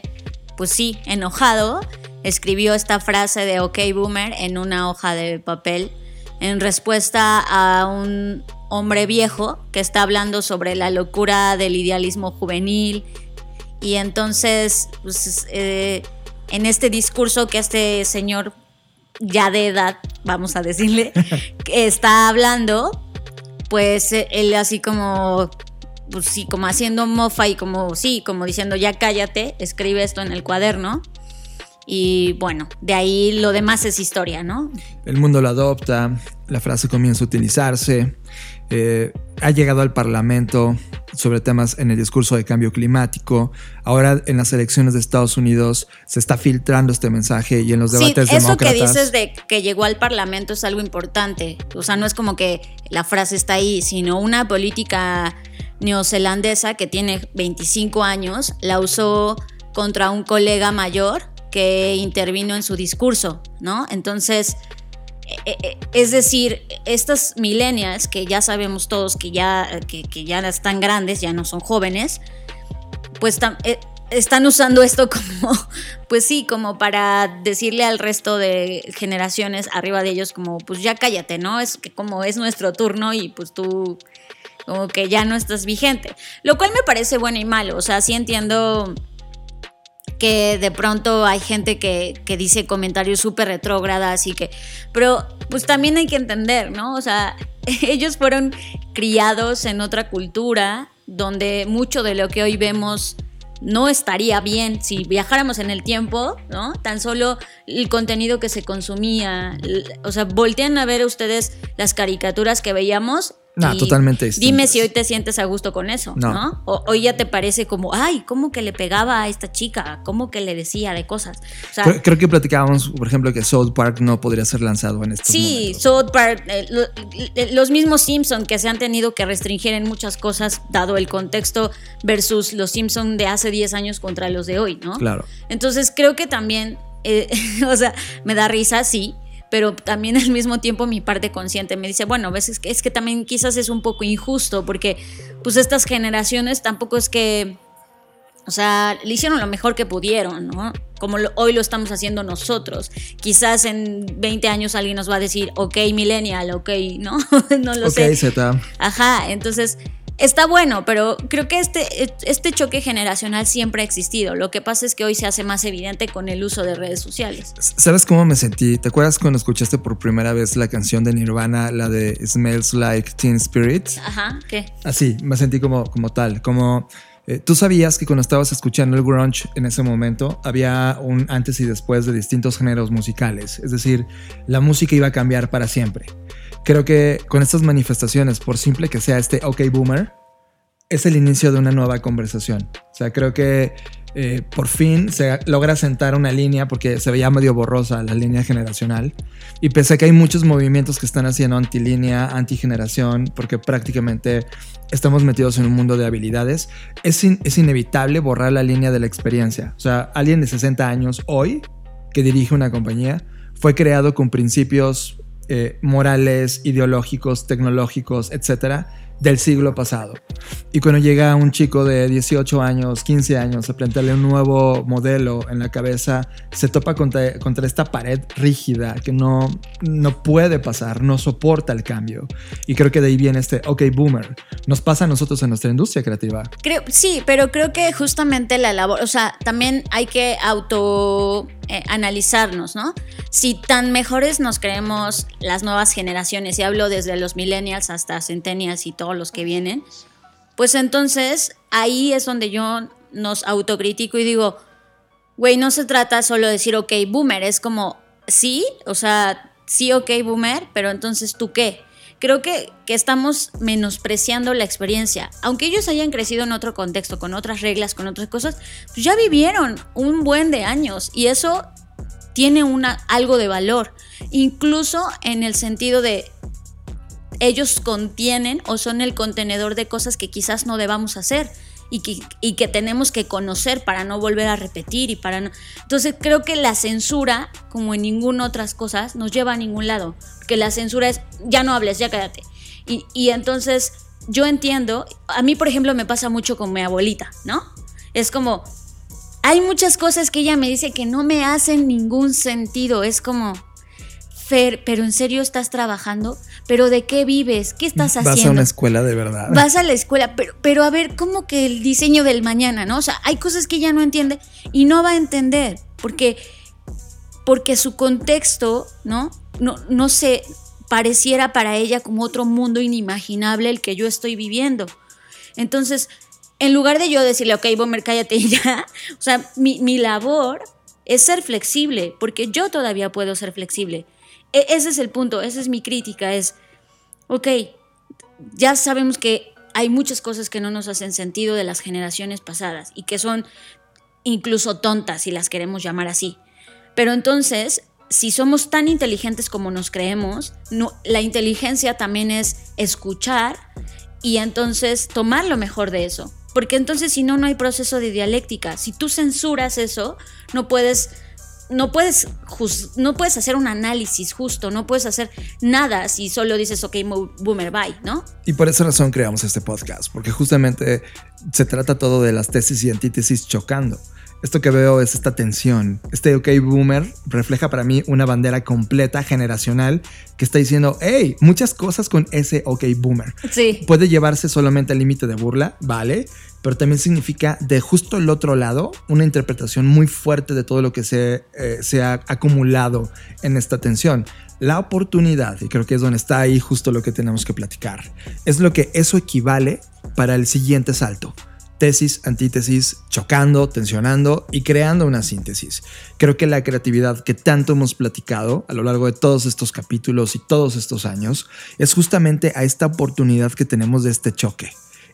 pues sí, enojado, escribió esta frase de OK Boomer en una hoja de papel en respuesta a un hombre viejo que está hablando sobre la locura del idealismo juvenil. Y entonces, pues, eh, en este discurso que este señor ya de edad, vamos a decirle, está hablando, pues él así como, pues sí, como haciendo mofa y como, sí, como diciendo, ya cállate, escribe esto en el cuaderno. Y bueno, de ahí lo demás es historia, ¿no? El mundo lo adopta, la frase comienza a utilizarse, eh, ha llegado al Parlamento sobre temas en el discurso de cambio climático. Ahora en las elecciones de Estados Unidos se está filtrando este mensaje y en los debates sí, eso que dices de que llegó al Parlamento es algo importante. O sea, no es como que la frase está ahí, sino una política neozelandesa que tiene 25 años la usó contra un colega mayor que intervino en su discurso, ¿no? Entonces, e, e, es decir, estas millennials que ya sabemos todos que ya, que, ya están grandes, ya no son jóvenes, pues están usando esto como, pues sí, como para decirle al resto de generaciones arriba de ellos como, pues ya cállate, ¿no? Es que como es nuestro turno y pues tú como que ya no estás vigente. Lo cual me parece bueno y malo, o sea, sí entiendo que de pronto hay gente que, dice comentarios súper retrógradas y que... Pero pues también hay que entender, ¿no? O sea, ellos fueron criados en otra cultura donde mucho de lo que hoy vemos no estaría bien si viajáramos en el tiempo, ¿no? Tan solo el contenido que se consumía, o sea, voltean a ver ustedes las caricaturas que veíamos no, totalmente Dime si hoy te sientes a gusto con eso, ¿no? O hoy ya te parece como, ay, ¿cómo que le pegaba a esta chica? ¿Cómo que le decía de cosas? creo, que platicábamos, por ejemplo, que South Park no podría ser lanzado en estos Sí, South Park, eh, eh, los mismos Simpsons que se han tenido que restringir en muchas cosas, dado el contexto, versus los Simpsons de hace 10 años contra los de hoy, ¿no? Claro. Entonces creo que también, eh, o sea, me da risa, sí pero también al mismo tiempo mi parte consciente me dice, bueno, a veces es que también quizás es un poco injusto porque pues estas generaciones tampoco es que, o sea, le hicieron lo mejor que pudieron, ¿no? Como hoy lo estamos haciendo nosotros. Quizás en 20 años alguien nos va a decir, ok, millennial, ok, ¿no? no lo sé. Z. Ajá, entonces está bueno, pero creo que este, este choque generacional siempre ha existido. Lo que pasa es que hoy se hace más evidente con el uso de redes sociales. ¿Sabes cómo me sentí? ¿Te acuerdas cuando escuchaste por primera vez la canción de Nirvana, la de Smells Like Teen Spirit? Ajá, ¿qué? Así, me sentí como, como tal, como... Eh, Tú sabías que cuando estabas escuchando el grunge en ese momento había un antes y después de distintos géneros musicales, es decir, la música iba a cambiar para siempre. Creo que con estas manifestaciones, por simple que sea este OK Boomer, es el inicio de una nueva conversación. O sea, creo que eh, por fin se logra sentar una línea porque se veía medio borrosa la línea generacional. Y pese a que hay muchos movimientos que están haciendo antilínea, antigeneración, porque prácticamente estamos metidos en un mundo de habilidades, es, es inevitable borrar la línea de la experiencia. O sea, alguien de 60 años hoy que dirige una compañía fue creado con principios eh, morales, ideológicos, tecnológicos, etcétera, del siglo pasado. Y cuando llega un chico de 18 años, 15 años a plantearle un nuevo modelo en la cabeza, se topa contra, contra esta pared rígida que no, no puede pasar, no soporta el cambio. Y creo que de ahí viene este, ok, boomer, nos pasa a nosotros en nuestra industria creativa. Creo, sí, pero creo que justamente la labor, o sea, también hay que auto eh, analizarnos, ¿no? Si tan mejores nos creemos las nuevas generaciones, y hablo desde los millennials hasta centennials y los que vienen, pues entonces ahí es donde yo nos autocritico y digo, güey, no se trata solo de decir, ok, boomer, es como, sí, o sea, sí, ok, boomer, pero entonces tú qué? Creo que, que estamos menospreciando la experiencia. Aunque ellos hayan crecido en otro contexto, con otras reglas, con otras cosas, pues ya vivieron un buen de años y eso tiene una, algo de valor. Incluso en el sentido de ellos contienen o son el contenedor de cosas que quizás no debamos hacer y que, que tenemos que conocer para no volver a repetir y para no... Entonces creo que la censura, como en ninguna otras cosas, nos lleva a ningún lado. Porque la censura es, ya no hables, ya cállate. Y entonces yo entiendo, a mí por ejemplo me pasa mucho con mi abuelita, ¿no? Es como, hay muchas cosas que ella me dice que no me hacen ningún sentido. Es como, Fer, pero en serio estás trabajando, pero ¿de qué vives? ¿Qué estás haciendo? Vas a una escuela de verdad. Vas a la escuela, pero, pero a ver, ¿cómo que el diseño del mañana, no? O sea, hay cosas que ella no entiende y no va a entender, porque, porque su contexto, ¿no? No, no se pareciera para ella como otro mundo inimaginable el que yo estoy viviendo. Entonces, en lugar de yo decirle, ok, Bomber, cállate ya, o sea, mi, mi labor es ser flexible, porque yo todavía puedo ser flexible. E, ese es el punto, esa es mi crítica, es, ok, ya sabemos que hay muchas cosas que no nos hacen sentido de las generaciones pasadas y que son incluso tontas, si las queremos llamar así. Pero entonces, si somos tan inteligentes como nos creemos, la inteligencia también es escuchar y entonces tomar lo mejor de eso. Porque entonces si no, no hay proceso de dialéctica. Si tú censuras eso, no puedes no puedes, no puedes hacer un análisis justo, no puedes hacer nada si solo dices, ok, boomer, bye, ¿no? Y por esa razón creamos este podcast, porque justamente se trata todo de las tesis y antítesis chocando. Esto que veo es esta tensión. Este OK Boomer refleja para mí una bandera completa generacional que está diciendo, hey, muchas cosas con ese OK Boomer. Sí. Puede llevarse solamente al límite de burla, vale, pero también significa de justo el otro lado una interpretación muy fuerte de todo lo que se, eh, se ha acumulado en esta tensión. La oportunidad, y creo que es donde está ahí justo lo que tenemos que platicar, es lo que eso equivale para el siguiente salto tesis, antítesis, chocando, tensionando y creando una síntesis. Creo que la creatividad que tanto hemos platicado a lo largo de todos estos capítulos y todos estos años es justamente a esta oportunidad que tenemos de este choque.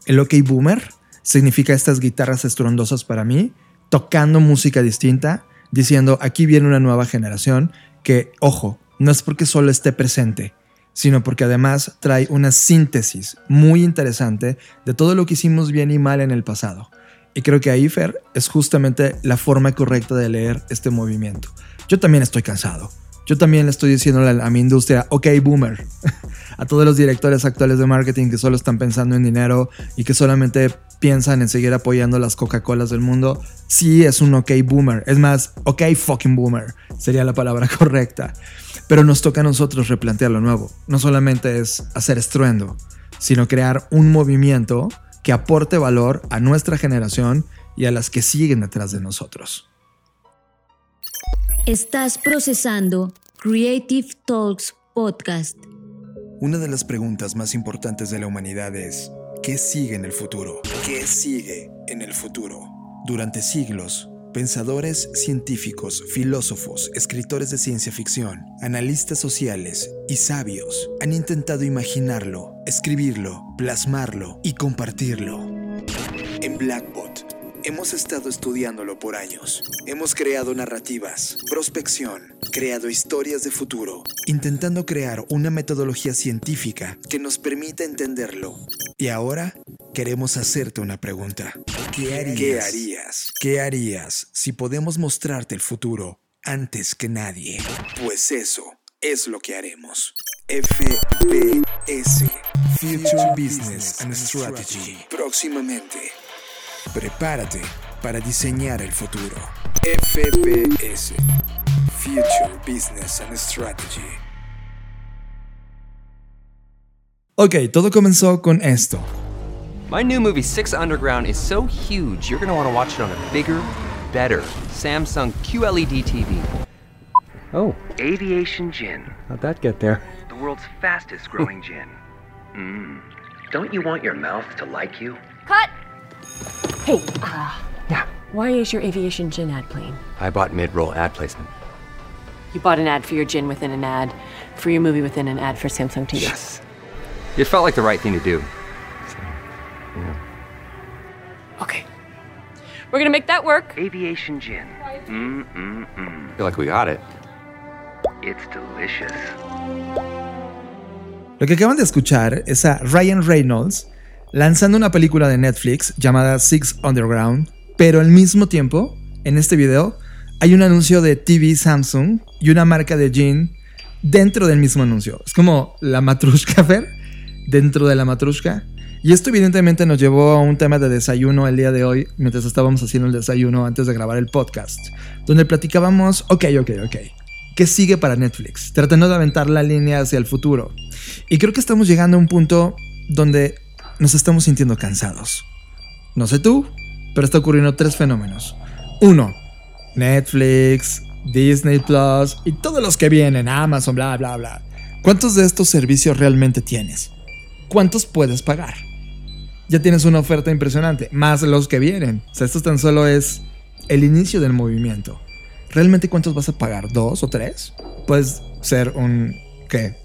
El OK Boomer significa estas guitarras estruendosas para mí, tocando música distinta, diciendo aquí viene una nueva generación que, ojo, no es porque solo esté presente, sino porque además trae una síntesis muy interesante de todo lo que hicimos bien y mal en el pasado. Y creo que ahí, Fer, es justamente la forma correcta de leer este movimiento. Yo también estoy cansado. Yo también le estoy diciendo a, mi industria, ok, boomer, a todos los directores actuales de marketing que solo están pensando en dinero y que solamente piensan en seguir apoyando las Coca-Colas del mundo, sí es un ok boomer. Es más, ok fucking boomer sería la palabra correcta. Pero nos toca a nosotros replantear lo nuevo. No solamente es hacer estruendo, sino crear un movimiento que aporte valor a nuestra generación y a las que siguen detrás de nosotros. Estás procesando Creative Talks Podcast. Una de las preguntas más importantes de la humanidad es, ¿qué sigue en el futuro? ¿Qué sigue en el futuro? Durante siglos, Pensadores científicos, filósofos, escritores de ciencia ficción, analistas sociales y sabios han intentado imaginarlo, escribirlo, plasmarlo y compartirlo. En Blackbot hemos estado estudiándolo por años. Hemos creado narrativas, prospección, creado historias de futuro, intentando crear una metodología científica que nos permita entenderlo. Y ahora queremos hacerte una pregunta. ¿Qué harías? ¿Qué harías? si podemos mostrarte el futuro antes que nadie? Pues eso es lo que haremos. FBS Future Business and Strategy. Próximamente. Prepárate para diseñar el futuro. FBS Future Business and Strategy. Ok, todo comenzó con esto. My new movie, Six Underground, is so huge, you're going to want to watch it on a bigger, better Samsung QLED TV. Oh. Aviation Gin. How'd that get there? The world's fastest growing gin. Mmm. Don't you want your mouth to like you? Cut! Hey, uh, Yeah. Why is your aviation gin ad clean? I bought mid-roll ad placement. You bought an ad for your gin within an ad, for your movie within an ad for Samsung TV. Yes. It felt like the right thing to do. So, yeah. Okay. We're gonna make that work. Aviation gin. Mmm-mm-mm. Feel like we got it. It's delicious. Lo que acaban de escuchar es a Ryan Reynolds lanzando una película de Netflix llamada Six Underground, pero al mismo tiempo, en este video, hay un anuncio de TV Samsung y una marca de gin dentro del mismo anuncio. Es como la matrushka, Fer, dentro de la matrushka. Y esto evidentemente nos llevó a un tema de desayuno el día de hoy, mientras estábamos haciendo el desayuno antes de grabar el podcast, donde platicábamos, ok, ok, ok, ¿qué sigue para Netflix? Tratando de aventar la línea hacia el futuro. Y creo que estamos llegando a un punto donde nos estamos sintiendo cansados. No sé tú, pero está ocurriendo tres fenómenos. Uno, Netflix, Disney Plus y todos los que vienen, Amazon, bla, bla, bla. ¿Cuántos de estos servicios realmente tienes? ¿Cuántos puedes pagar? Ya tienes una oferta impresionante, más los que vienen. O sea, esto tan solo es el inicio del movimiento. ¿Realmente cuántos vas a pagar? ¿Dos o tres? Puedes ser un, ¿qué?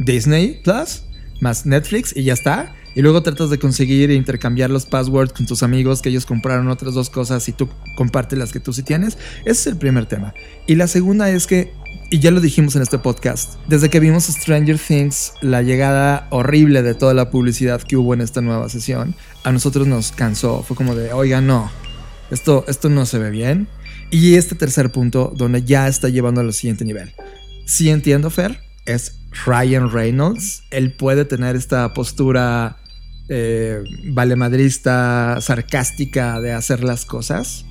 Disney Plus más Netflix y ya está. Y luego tratas de conseguir e intercambiar los passwords con tus amigos que ellos compraron otras dos cosas y tú compartes las que tú sí tienes. Ese es el primer tema. Y la segunda es que, y ya lo dijimos en este podcast, desde que vimos Stranger Things, la llegada horrible de toda la publicidad que hubo en esta nueva sesión, a nosotros nos cansó. Fue como de, oiga, no, esto, esto no se ve bien. Y este tercer punto, donde ya está llevando al siguiente nivel. Sí entiendo, Fer, es Ryan Reynolds. Él puede tener esta postura eh, valemadrista, sarcástica de hacer las cosas.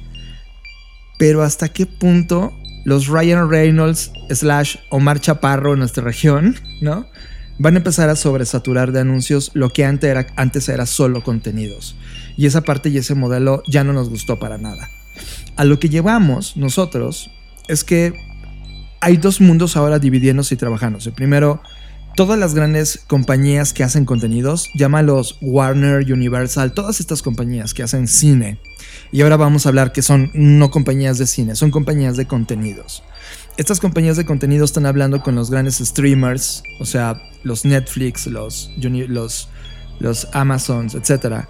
Pero hasta qué punto los Ryan Reynolds slash Omar Chaparro en nuestra región, ¿no? Van a empezar a sobresaturar de anuncios lo que antes era, antes era solo contenidos. Y esa parte y ese modelo ya no nos gustó para nada. A lo que llevamos nosotros es que hay dos mundos ahora dividiéndose y trabajándose. Primero, todas las grandes compañías que hacen contenidos, llámalos Warner, Universal, todas estas compañías que hacen cine. Y ahora vamos a hablar que son no compañías de cine, son compañías de contenidos. Estas compañías de contenidos están hablando con los grandes streamers, o sea, los Netflix, los, los, los Amazons, etc.,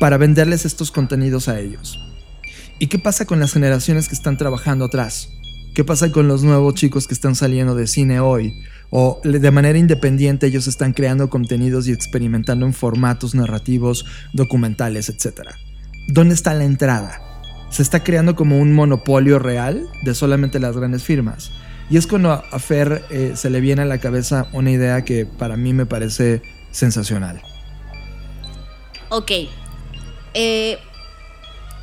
para venderles estos contenidos a ellos. ¿Y qué pasa con las generaciones que están trabajando atrás? ¿Qué pasa con los nuevos chicos que están saliendo de cine hoy? O de manera independiente ellos están creando contenidos y experimentando en formatos narrativos, documentales, etc. ¿Dónde está la entrada? Se está creando como un monopolio real de solamente las grandes firmas. Y es cuando a Fer eh, se le viene a la cabeza una idea que para mí me parece sensacional. Ok. Eh,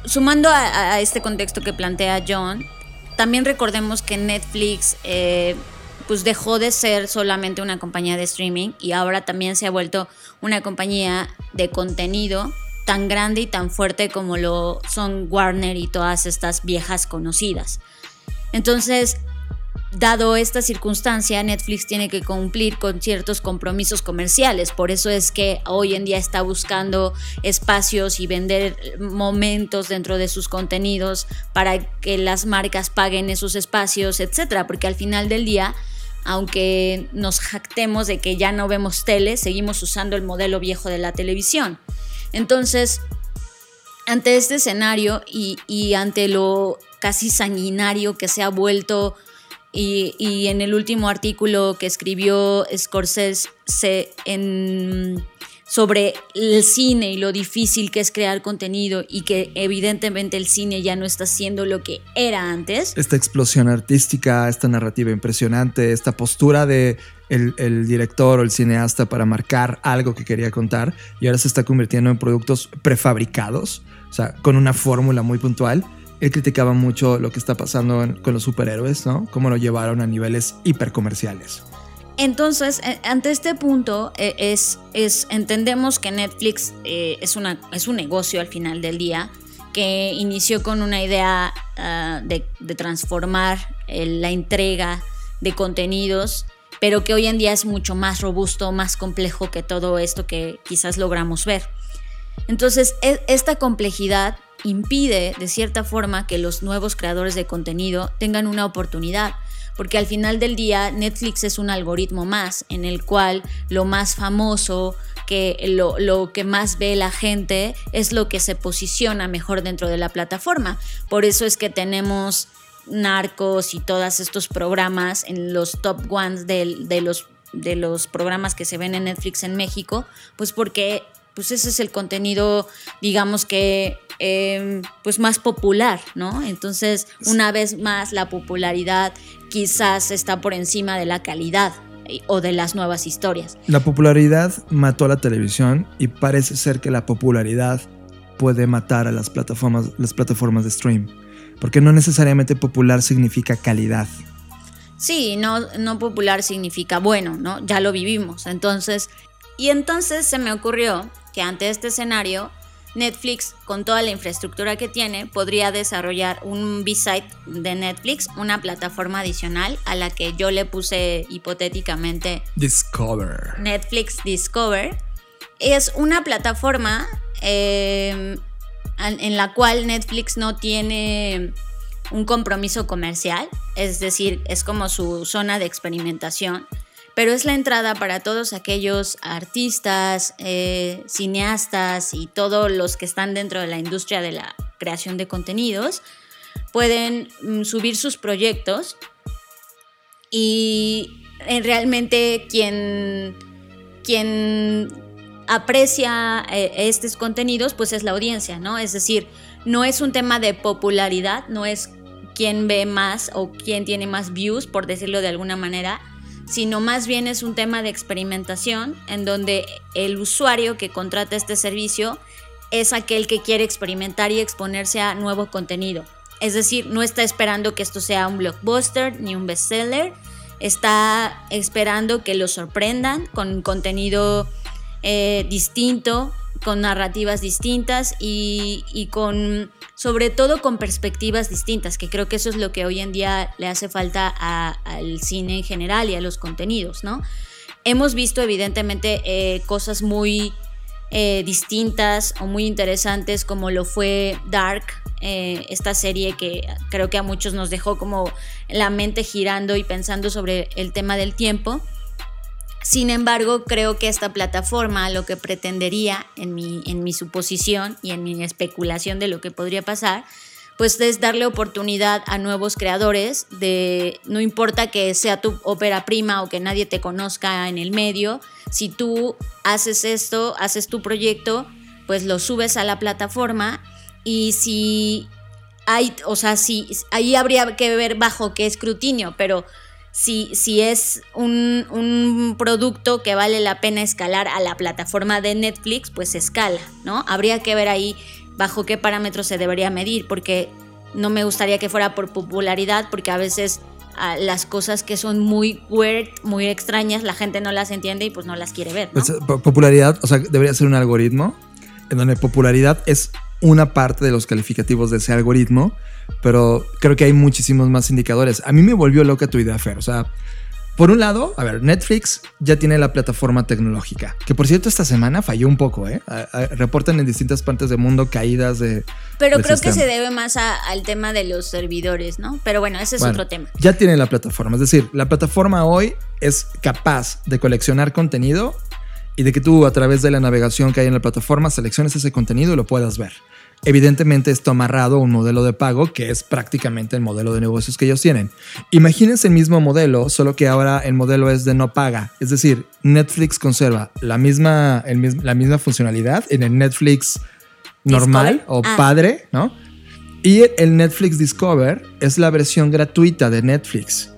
sumando a, este contexto que plantea John, también recordemos que Netflix eh, pues dejó de ser solamente una compañía de streaming y ahora también se ha vuelto una compañía de contenido tan grande y tan fuerte como lo son Warner y todas estas viejas conocidas. Entonces, dado esta circunstancia, Netflix tiene que cumplir con ciertos compromisos comerciales. Por eso es que hoy en día está buscando espacios y vender momentos dentro de sus contenidos para que las marcas paguen esos espacios, etcétera. Porque al final del día, aunque nos jactemos de que ya no vemos tele, seguimos usando el modelo viejo de la televisión. Entonces, ante este escenario y, y ante lo casi sanguinario que se ha vuelto y, en el último artículo que escribió Scorsese en, sobre el cine y lo difícil que es crear contenido y que evidentemente el cine ya no está siendo lo que era antes. Esta explosión artística, esta narrativa impresionante, esta postura de el, director o el cineasta para marcar algo que quería contar y ahora se está convirtiendo en productos prefabricados, o sea, con una fórmula muy puntual él criticaba mucho lo que está pasando con los superhéroes, ¿no? Cómo lo llevaron a niveles hipercomerciales. Entonces, eh, ante este punto, eh, es, es, entendemos que Netflix eh, es, una, es un negocio al final del día que inició con una idea ah, de, transformar la entrega de contenidos, pero que hoy en día es mucho más robusto, más complejo que todo esto que quizás logramos ver. Entonces, e, esta complejidad impide de cierta forma que los nuevos creadores de contenido tengan una oportunidad. Porque al final del día Netflix es un algoritmo más en el cual lo más famoso, que lo, lo, que más ve la gente es lo que se posiciona mejor dentro de la plataforma. Por eso es que tenemos narcos y todos estos programas en los top ones de, de los, de los programas que se ven en Netflix en México, pues porque pues ese es el contenido, digamos que, eh, pues más popular, ¿no? Entonces, una vez más, la popularidad quizás está por encima de la calidad eh, o de las nuevas historias. La popularidad mató a la televisión y parece ser que la popularidad puede matar a las plataformas, las plataformas de stream. Porque no necesariamente popular significa calidad. Sí, no, no popular significa bueno, ¿no? Ya lo vivimos. Entonces, y entonces se me ocurrió que ante este escenario, Netflix, con toda la infraestructura que tiene, podría desarrollar un B-Site de Netflix, una plataforma adicional a la que yo le puse hipotéticamente Discover. Netflix Discover. Es una plataforma eh, en la cual Netflix no tiene un compromiso comercial, es decir, es como su zona de experimentación pero es la entrada para todos aquellos artistas, eh, cineastas y todos los que están dentro de la industria de la creación de contenidos. Pueden mm, subir sus proyectos y eh, realmente quien, quien aprecia eh, estos contenidos pues es la audiencia, ¿no? Es decir, no es un tema de popularidad, no es quién ve más o quién tiene más views, por decirlo de alguna manera, sino más bien es un tema de experimentación en donde el usuario que contrata este servicio es aquel que quiere experimentar y exponerse a nuevo contenido. Es decir, no está esperando que esto sea un blockbuster ni un bestseller, está esperando que lo sorprendan con contenido eh, distinto, con narrativas distintas y, con, sobre todo con perspectivas distintas, que creo que eso es lo que hoy en día le hace falta al cine en general y a los contenidos, ¿no? Hemos visto evidentemente eh, cosas muy eh, distintas o muy interesantes como lo fue Dark, eh, esta serie que creo que a muchos nos dejó como la mente girando y pensando sobre el tema del tiempo. Sin embargo, creo que esta plataforma lo que pretendería, en mi, en mi suposición y en mi especulación de lo que podría pasar, pues es darle oportunidad a nuevos creadores de no importa que sea tu ópera prima o que nadie te conozca en el medio, si tú haces esto, haces tu proyecto, pues lo subes a la plataforma y si hay, o sea, si ahí habría que ver bajo qué escrutinio, pero si, si es un, un, producto que vale la pena escalar a la plataforma de Netflix, pues escala, ¿no? Habría que ver ahí bajo qué parámetros se debería medir, porque no me gustaría que fuera por popularidad, porque a veces a las cosas que son muy weird, muy extrañas, la gente no las entiende y pues no las quiere ver. Pues, popularidad, o sea, debería ser un algoritmo en donde popularidad es una parte de los calificativos de ese algoritmo, pero creo que hay muchísimos más indicadores. A mí me volvió loca tu idea, Fer. O sea, por un lado, a ver, Netflix ya tiene la plataforma tecnológica, que por cierto esta semana falló un poco, ¿eh? reportan en distintas partes del mundo caídas de... Pero creo que se debe más al tema de los servidores, ¿no? Pero bueno, ese es otro tema. Ya tiene la plataforma, es decir, la plataforma hoy es capaz de coleccionar contenido y de que tú a través de la navegación que hay en la plataforma selecciones ese contenido y lo puedas ver. Evidentemente esto amarrado a un modelo de pago que es prácticamente el modelo de negocios que ellos tienen. Imagínense el mismo modelo, solo que ahora el modelo es de no paga. Es decir, Netflix conserva la misma, la misma funcionalidad en el Netflix normal o ah. padre, ¿no? Y el Netflix Discover es la versión gratuita de Netflix.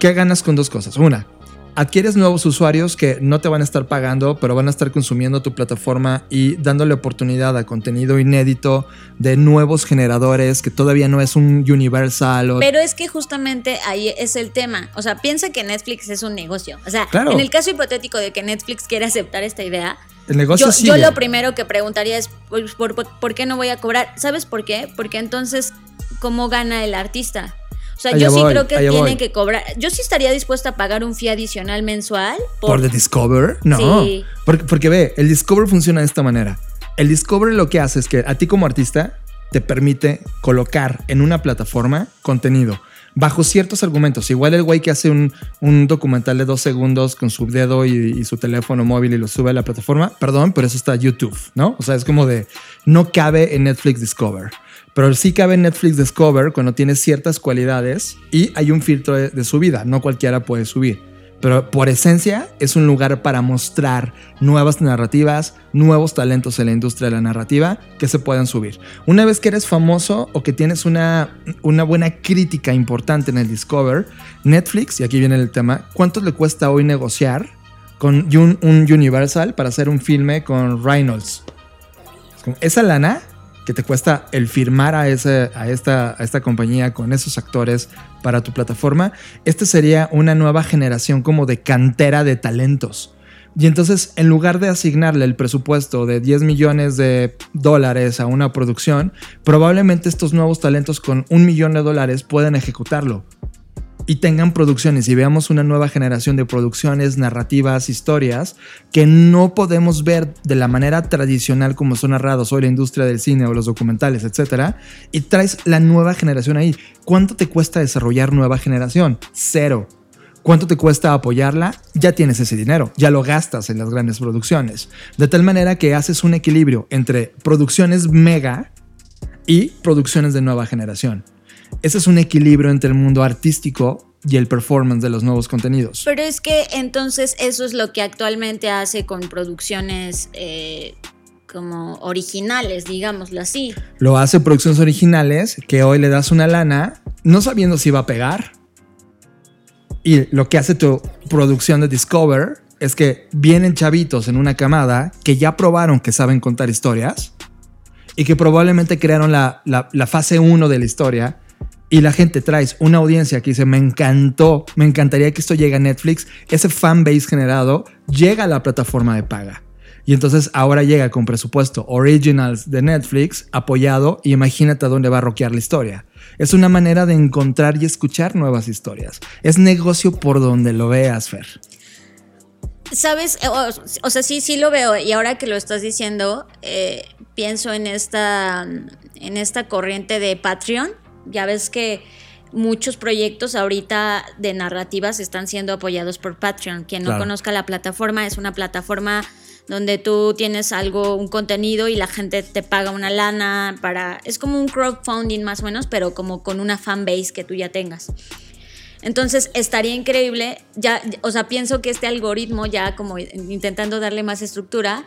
¿Qué ganas con dos cosas? Una, adquieres nuevos usuarios que no te van a estar pagando, pero van a estar consumiendo tu plataforma y dándole oportunidad a contenido inédito de nuevos generadores que todavía no es un universal. Pero es que justamente ahí es el tema. O sea, piensa que Netflix es un negocio. O sea, en el caso hipotético de que Netflix quiera aceptar esta idea, el negocio yo, yo, lo primero que preguntaría es, pues, ¿por, por, qué no voy a cobrar? ¿Sabes por qué? Porque entonces, ¿cómo gana el artista? Sea, yo sí creo que tienen que cobrar. Yo sí estaría dispuesta a pagar un fee adicional mensual. ¿Por, ¿Por Discover? No. Sí. Porque, porque ve, el Discover funciona de esta manera. El Discover lo que hace es que a ti como artista te permite colocar en una plataforma contenido bajo ciertos argumentos. Igual el güey que hace un, un documental de dos segundos con su dedo y, y, su teléfono móvil y lo sube a la plataforma, perdón, pero eso está YouTube, ¿no? O sea, es como de, no cabe en Netflix Discover. Pero sí cabe en Netflix Discover cuando tiene ciertas cualidades y hay un filtro de, de subida, no cualquiera puede subir. Pero por esencia es un lugar para mostrar nuevas narrativas, nuevos talentos en la industria de la narrativa que se puedan subir. Una vez que eres famoso o que tienes una, una buena crítica importante en el Discover, Netflix, y aquí viene el tema, ¿cuánto le cuesta hoy negociar con un, un Universal para hacer un filme con Reynolds? Esa lana que te cuesta el firmar a, ese, a, esta, esta compañía con esos actores para tu plataforma, este sería una nueva generación como de cantera de talentos. Y entonces, en lugar de asignarle el presupuesto de 10 millones de dólares a una producción, probablemente estos nuevos talentos con un millón de dólares pueden ejecutarlo y tengan producciones y veamos una nueva generación de producciones, narrativas, historias que no podemos ver de la manera tradicional como son narrados hoy la industria del cine o los documentales, etcétera, y traes la nueva generación ahí. ¿Cuánto te cuesta desarrollar nueva generación? Cero. ¿Cuánto te cuesta apoyarla? Ya tienes ese dinero, ya lo gastas en las grandes producciones. De tal manera que haces un equilibrio entre producciones mega y producciones de nueva generación. Ese es un equilibrio entre el mundo artístico y el performance de los nuevos contenidos. Pero es que entonces eso es lo que actualmente hace con producciones eh, como originales, digámoslo así. Lo hace producciones originales que hoy le das una lana no sabiendo si va a pegar. Y lo que hace tu producción de Discover es que vienen chavitos en una camada que ya probaron que saben contar historias y que probablemente crearon la, la, la fase 1 de la historia y la gente traes una audiencia que dice, me encantó, me encantaría que esto llegue a Netflix, ese fan base generado llega a la plataforma de paga. Y entonces ahora llega con presupuesto originals de Netflix apoyado y imagínate a dónde va a roquear la historia. Es una manera de encontrar y escuchar nuevas historias. Es negocio por donde lo veas, Fer. Sabes, o, sea, sí, sí lo veo. Y ahora que lo estás diciendo, eh, pienso en esta, en esta corriente de Patreon ya ves que muchos proyectos ahorita de narrativas están siendo apoyados por Patreon. Quien no Claro. conozca la plataforma, es una plataforma donde tú tienes algo, un contenido y la gente te paga una lana para... Es como un crowdfunding más o menos, pero como con una fanbase que tú ya tengas. Entonces estaría increíble, ya, o sea, pienso que este algoritmo ya como intentando darle más estructura,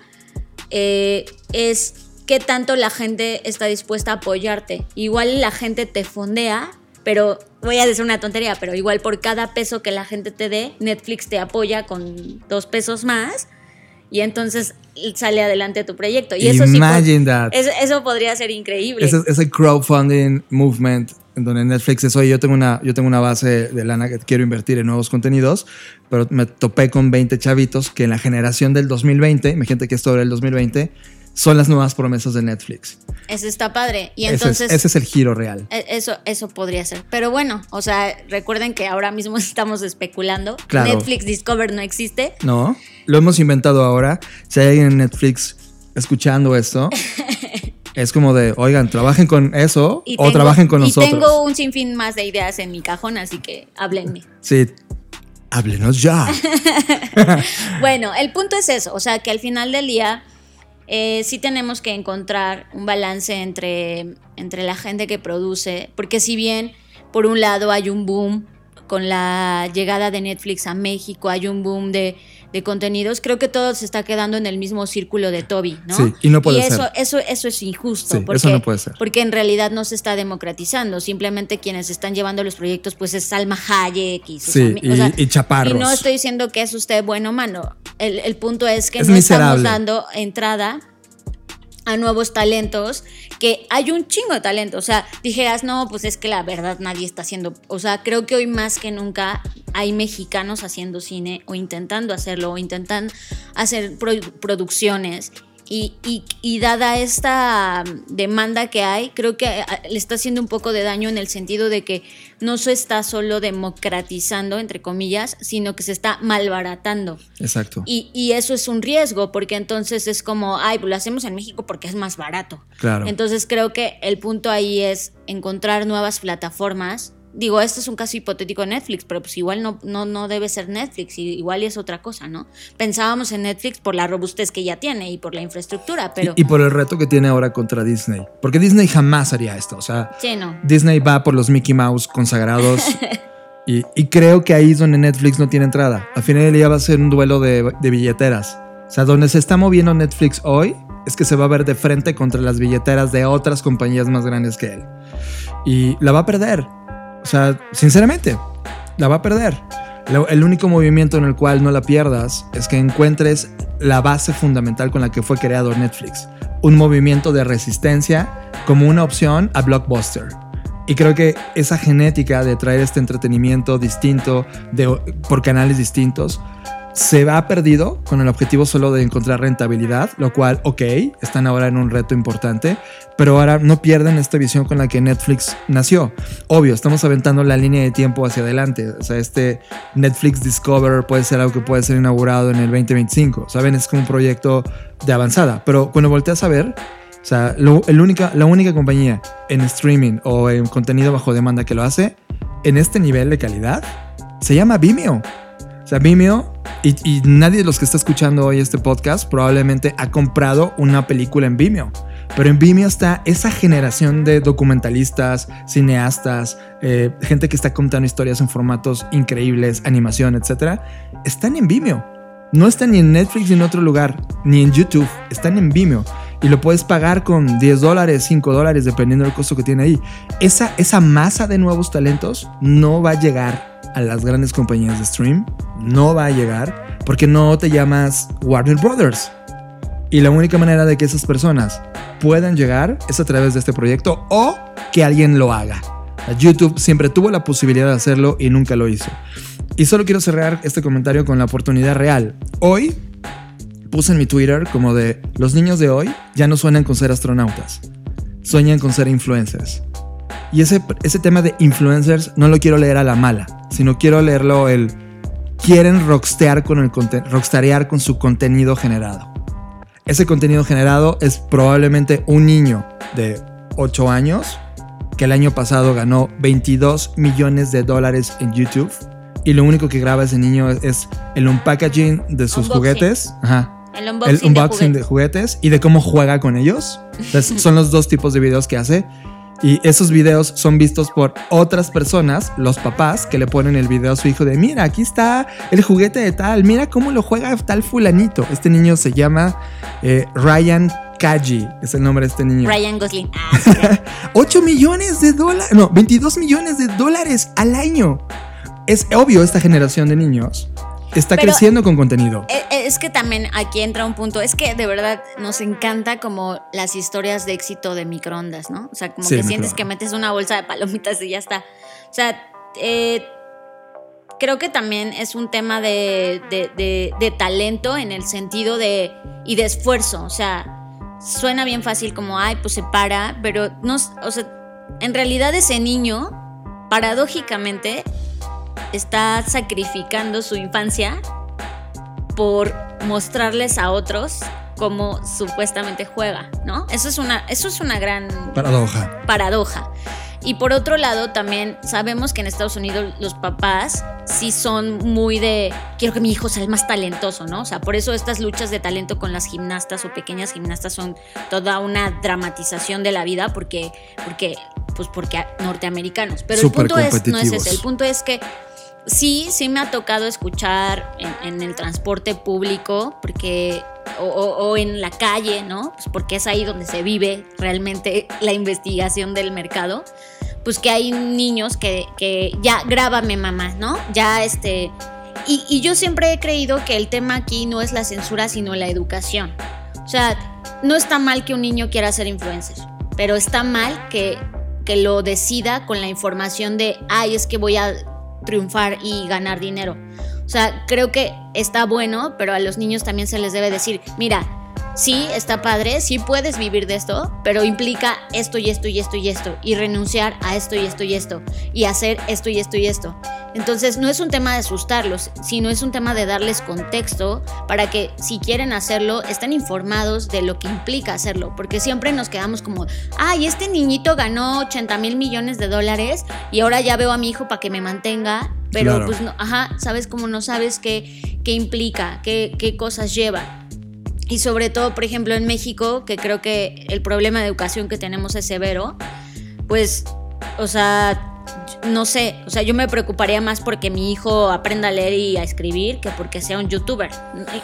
eh, es qué tanto la gente está dispuesta a apoyarte. Igual la gente te fondea, pero voy a decir una tontería, pero igual por cada peso que la gente te dé, Netflix te apoya con dos pesos más y entonces sale adelante tu proyecto. Y eso sí, Imagine that. eso, eso podría ser increíble. Ese, ese crowdfunding movement en donde Netflix es, oye, yo tengo, una, yo tengo una base de lana que quiero invertir en nuevos contenidos, pero me topé con 20 chavitos que en la generación del 2020, imagínate que esto era el 2020, son las nuevas promesas de Netflix. Eso está padre. Y Ese es- entonces... ese es el giro real. E- Eso, eso podría ser. Pero bueno, o sea, recuerden que ahora mismo estamos especulando. Claro. Netflix Discover no existe. ¿No? Lo hemos inventado ahora. Si hay alguien en Netflix escuchando esto, es como de, oigan, trabajen con eso Y o tengo- trabajen con y nosotros. tengo un sinfín más de ideas en mi cajón, así que háblenme. Sí, háblenos ya. bueno, el punto es eso, o sea, que al final del día eh, sí tenemos que encontrar un balance entre, entre la gente que produce, porque si bien por un lado hay un boom con la llegada de Netflix a México, hay un boom de, de contenidos, creo que todo se está quedando en el mismo círculo de Toby, ¿no? Sí, y no puede eso, ser. Eso, eso es injusto, Sí, porque, eso no puede ser. porque en realidad no se está democratizando, simplemente quienes están llevando los proyectos pues es Salma Hayek y sus Sí, ami- o sea, y, y chaparros. y no estoy diciendo que es usted bueno o malo. El, el punto es que Es no miserable. estamos dando entrada a nuevos talentos, que hay un chingo de talento. O sea, dijeras, no, pues es que la verdad nadie está haciendo. O sea, creo que hoy más que nunca hay mexicanos haciendo cine o intentando hacerlo o intentan hacer pro- producciones. Y, y- y dada esta demanda que hay, creo que ah, le está haciendo un poco de daño en el sentido de que no se está solo democratizando, entre comillas, sino que se está malbaratando. Exacto. Y, y eso es un riesgo, porque entonces es como, ay, pues lo hacemos en México porque es más barato. Claro. Entonces creo que el punto ahí es encontrar nuevas plataformas. Digo, esto es un caso hipotético de Netflix, pero pues igual no, no, no debe ser Netflix, y igual es otra cosa, ¿no? Pensábamos en Netflix por la robustez que ya tiene y por la infraestructura, pero... Y, y por el reto que tiene ahora contra Disney. Porque Disney jamás haría esto. O sea, Sí, no. Disney va por los Mickey Mouse consagrados. y, y creo que ahí es donde Netflix no tiene entrada. Al final del día va a ser un duelo de, de billeteras. O sea, donde se está moviendo Netflix hoy es que se va a ver de frente contra las billeteras de otras compañías más grandes que él. Y la va a perder. O sea, sinceramente, la va a perder. El único movimiento en el cual no la pierdas es que encuentres la base fundamental con la que fue creado Netflix. Un movimiento de resistencia como una opción a Blockbuster. Y creo que esa genética de traer este entretenimiento distinto de, por canales distintos se ha perdido con el objetivo solo de encontrar rentabilidad, lo cual, ok, están ahora en un reto importante, pero ahora no pierden esta visión con la que Netflix nació. Obvio, estamos aventando la línea de tiempo hacia adelante. O sea, este Netflix Discover puede ser algo que puede ser inaugurado en el 2025. Saben, es como un proyecto de avanzada, pero cuando volteas a ver, o sea, el única, la única compañía en streaming o en contenido bajo demanda que lo hace en este nivel de calidad se llama Vimeo. Sea, Vimeo, y, y nadie de los que está escuchando hoy este podcast probablemente ha comprado una película en Vimeo. Pero en Vimeo está esa generación de documentalistas, cineastas, eh, gente que está contando historias en formatos increíbles, animación, etc. Están en Vimeo. No están ni en Netflix ni en otro lugar, ni en YouTube. Están en Vimeo. Y lo puedes pagar con 10 dólares, 5 dólares, dependiendo del costo que tiene ahí. Esa, esa masa de nuevos talentos no va a llegar a las grandes compañías de stream. No va a llegar porque no te llamas Warner Brothers. Y la única manera de que esas personas puedan llegar es a través de este proyecto o que alguien lo haga. YouTube siempre tuvo la posibilidad de hacerlo y nunca lo hizo. Y solo quiero cerrar este comentario con la oportunidad real. Hoy puse en mi Twitter como de los niños de hoy ya no sueñan con ser astronautas, sueñan con ser influencers. Y ese, ese tema de influencers no lo quiero leer a la mala, sino quiero leerlo el quieren rockstear con el rockstarear con su contenido generado. Ese contenido generado es probablemente un niño de 8 años que el año pasado ganó 22 millones de dólares en YouTube y lo único que graba ese niño es, es el unpackaging de sus Unboxing. juguetes. Ajá. El unboxing, El unboxing de de juguetes y de cómo juega con ellos. Entonces, son los dos tipos de videos que hace. Y esos videos son vistos por otras personas, los papás, que le ponen el video a su hijo de, mira, aquí está el juguete de tal, mira cómo lo juega tal fulanito. Este niño se llama eh, Ryan Kaji, es el nombre de este niño. Ryan Gosling. Ah, sí, claro. 8 millones de dólares, no, 22 millones de dólares al año. Es obvio, esta generación de niños está Pero- creciendo con contenido. Eh, eh, Es que también aquí entra un punto, es que de verdad nos encanta como las historias de éxito de microondas, ¿no? O sea, como Sí, que sientes que metes una bolsa de palomitas y ya está. O sea, eh, creo que también es un tema de, de- de- de talento en el sentido de y de esfuerzo. O sea, suena bien fácil como, ay, pues se para, pero no, o sea, en realidad ese niño, paradójicamente, está sacrificando su infancia por mostrarles a otros cómo supuestamente juega, ¿no? Eso es una, eso es una gran Paradoja. paradoja. Y por otro lado, también sabemos que en Estados Unidos los papás sí son muy de, quiero que mi hijo sea el más talentoso, ¿no? O sea, por eso estas luchas de talento con las gimnastas o pequeñas gimnastas son toda una dramatización de la vida porque, porque, pues porque norteamericanos. Pero el punto es, no es ese, el punto es que sí, sí me ha tocado escuchar en, el transporte público, porque. O, o- o en la calle, ¿no? Pues porque es ahí donde se vive realmente la investigación del mercado. Pues que hay niños que, que ya grábame mamá, ¿no? Ya este. Y, y yo siempre he creído que el tema aquí no es la censura, sino la educación. O sea, no está mal que un niño quiera ser influencer, pero está mal que, que lo decida con la información de, ay, es que voy a triunfar y ganar dinero. O sea, creo que está bueno, pero a los niños también se les debe decir, mira, sí, está padre, sí puedes vivir de esto, pero implica esto y esto y esto y esto, y renunciar a esto y esto y esto, y hacer esto y esto y esto. Entonces no es un tema de asustarlos, sino es un tema de darles contexto para que si quieren hacerlo, estén informados de lo que implica hacerlo, porque siempre nos quedamos como, ay, este niñito ganó 80 mil millones de dólares y ahora ya veo a mi hijo para que me mantenga, pero Claro. pues no, ajá, sabes cómo no sabes qué, qué implica, qué, qué cosas lleva. Y sobre todo, por ejemplo, en México, que creo que el problema de educación que tenemos es severo, pues, o sea, no sé, o sea, yo me preocuparía más porque mi hijo aprenda a leer y a escribir que porque sea un youtuber.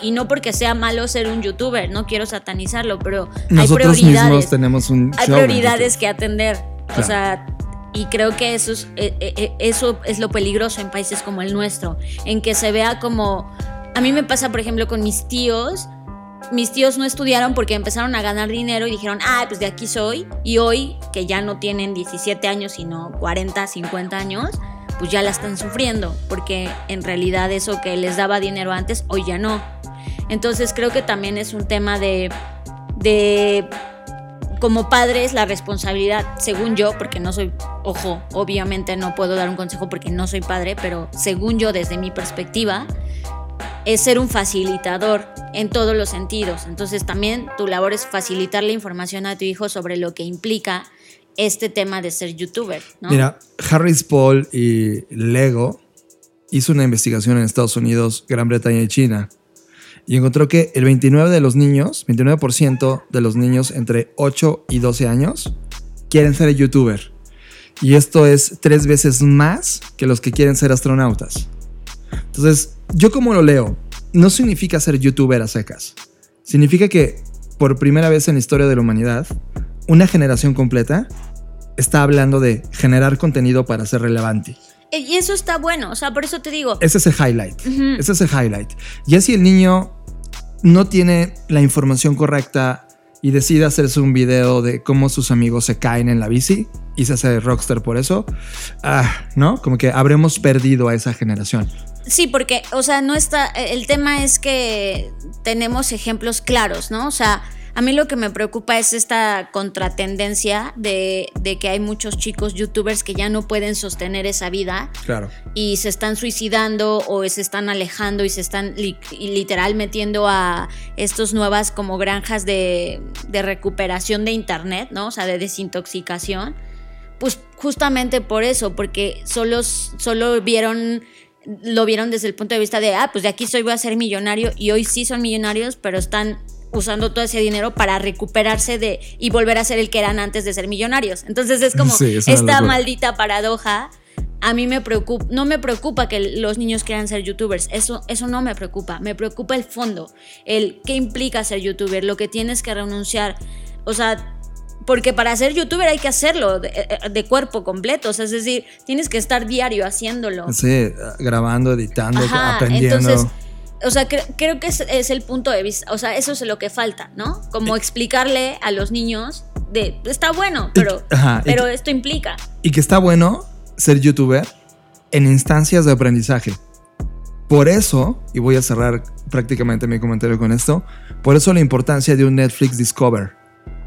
Y no porque sea malo ser un youtuber, no quiero satanizarlo, pero hay Nosotros prioridades. mismos tenemos un hay prioridades que atender. O Claro. sea, y creo que eso es, eh, eh, eh, eso es lo peligroso en países como el nuestro, en que se vea como... A mí me pasa, por ejemplo, con mis tíos. Mis tíos no estudiaron porque empezaron a ganar dinero y dijeron, ah, pues de aquí soy. Y hoy, que ya no tienen 17 años, sino 40, 50 años, pues ya la están sufriendo, porque en realidad eso que les daba dinero antes, hoy ya no. Entonces creo que también es un tema de, de como padres la responsabilidad, según yo, porque no soy, ojo, obviamente no puedo dar un consejo porque no soy padre, pero según yo, desde mi perspectiva, es ser un facilitador en todos los sentidos. Entonces también tu labor es facilitar la información a tu hijo sobre lo que implica este tema de ser youtuber. Mira, Harris Paul y Lego hizo una investigación en Estados Unidos, Gran Bretaña y China y encontró que el 29 de los niños, 29% de los niños entre 8 y 12 años quieren ser youtuber. Y esto es tres veces más que los que quieren ser astronautas. Entonces, yo como lo leo, no significa ser youtuber a secas. Significa que por primera vez en la historia de la humanidad, una generación completa está hablando de generar contenido para ser relevante. Eh, Y eso está bueno, o sea, por eso te digo, Ese es el highlight. Ese es el highlight. Ya si el niño no tiene la información correcta y decide hacerse un video de cómo sus amigos se caen en la bici y se hace rockstar por eso, ah, ¿no? Como que habremos perdido a esa generación. Sí, porque, o sea, no está. El tema es que tenemos ejemplos claros, ¿no? O sea, a mí lo que me preocupa es esta contratendencia de, de que hay muchos chicos youtubers que ya no pueden sostener esa vida Claro. y se están suicidando o se están alejando y se están li- literal metiendo a estas nuevas como granjas de, de recuperación de internet, ¿no? O sea, de desintoxicación. Pues justamente por eso, porque solo, solo vieron, lo vieron desde el punto de vista de, ah, pues de aquí soy, voy a ser millonario y hoy sí son millonarios, pero están usando todo ese dinero para recuperarse de y volver a ser el que eran antes de ser millonarios. Entonces es como Sí, es una esta maldita paradoja. A mí me preocupa, no me preocupa que los niños quieran ser youtubers, eso, eso no me preocupa, me preocupa el fondo, el qué implica ser youtuber, lo que tienes que renunciar, o sea, porque para ser youtuber hay que hacerlo de, eh, de cuerpo completo, o sea, es decir, tienes que estar diario haciéndolo. Sí, grabando, editando, Ajá, aprendiendo. entonces, o sea, cre- creo que es, es el punto de vista, o sea, eso es lo que falta, ¿no? Como explicarle a los niños de, está bueno, pero, ajá, y pero que- esto implica. Y que está bueno ser youtuber en instancias de aprendizaje. Por eso, y voy a cerrar prácticamente mi comentario con esto, por eso la importancia de un Netflix Discover.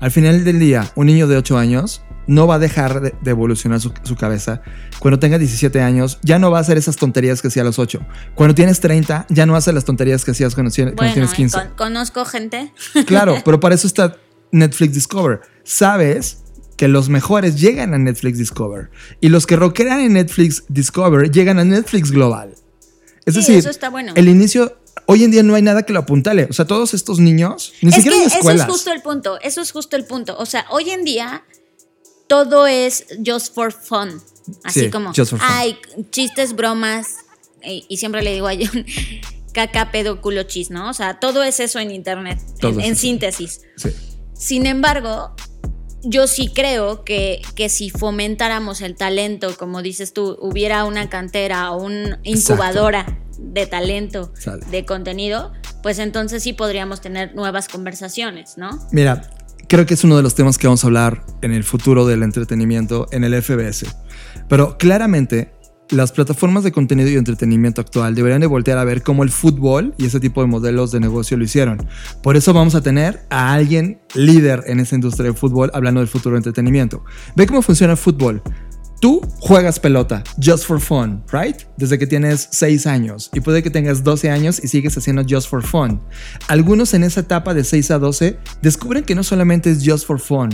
Al final del día, un niño de 8 años no va a dejar de, evolucionar su, su cabeza. Cuando tenga 17 años, ya no va a hacer esas tonterías que hacía a los 8. Cuando tienes 30, ya no hace las tonterías que hacías cuando, cuando Bueno, tienes eh, 15. con- conozco gente. Claro, pero para eso está Netflix Discover. Sabes que los mejores llegan a Netflix Discover y los que rockean en Netflix Discover llegan a Netflix Global. Es Sí, decir, eso está bueno. el inicio, hoy en día no hay nada que lo apuntale. O sea, todos estos niños, ni es siquiera que hay eso es escuelas. justo el punto, eso es justo el punto. O sea, hoy en día todo es just for fun. Así Sí, como, just for fun. hay chistes, bromas, y, y siempre le digo a John, caca, pedo, culo, chis, ¿no? O sea, todo es eso en internet, Todo en, es en síntesis. Sí. Sin embargo, yo sí creo que, que si fomentáramos el talento, como dices tú, hubiera una cantera o una incubadora de talento, Sale. de contenido, pues entonces sí podríamos tener nuevas conversaciones, ¿no? Mira, creo que es uno de los temas que vamos a hablar en el futuro del entretenimiento en el FBS. Pero claramente las plataformas de contenido y entretenimiento actual deberían de voltear a ver cómo el fútbol y ese tipo de modelos de negocio lo hicieron. Por eso vamos a tener a alguien líder en esa industria de fútbol hablando del futuro de entretenimiento. Ve cómo funciona el fútbol. Tú juegas pelota, just for fun, right? Desde que tienes 6 años y puede que tengas 12 años y sigues haciendo just for fun. Algunos en esa etapa de 6 a 12 descubren que no solamente es just for fun,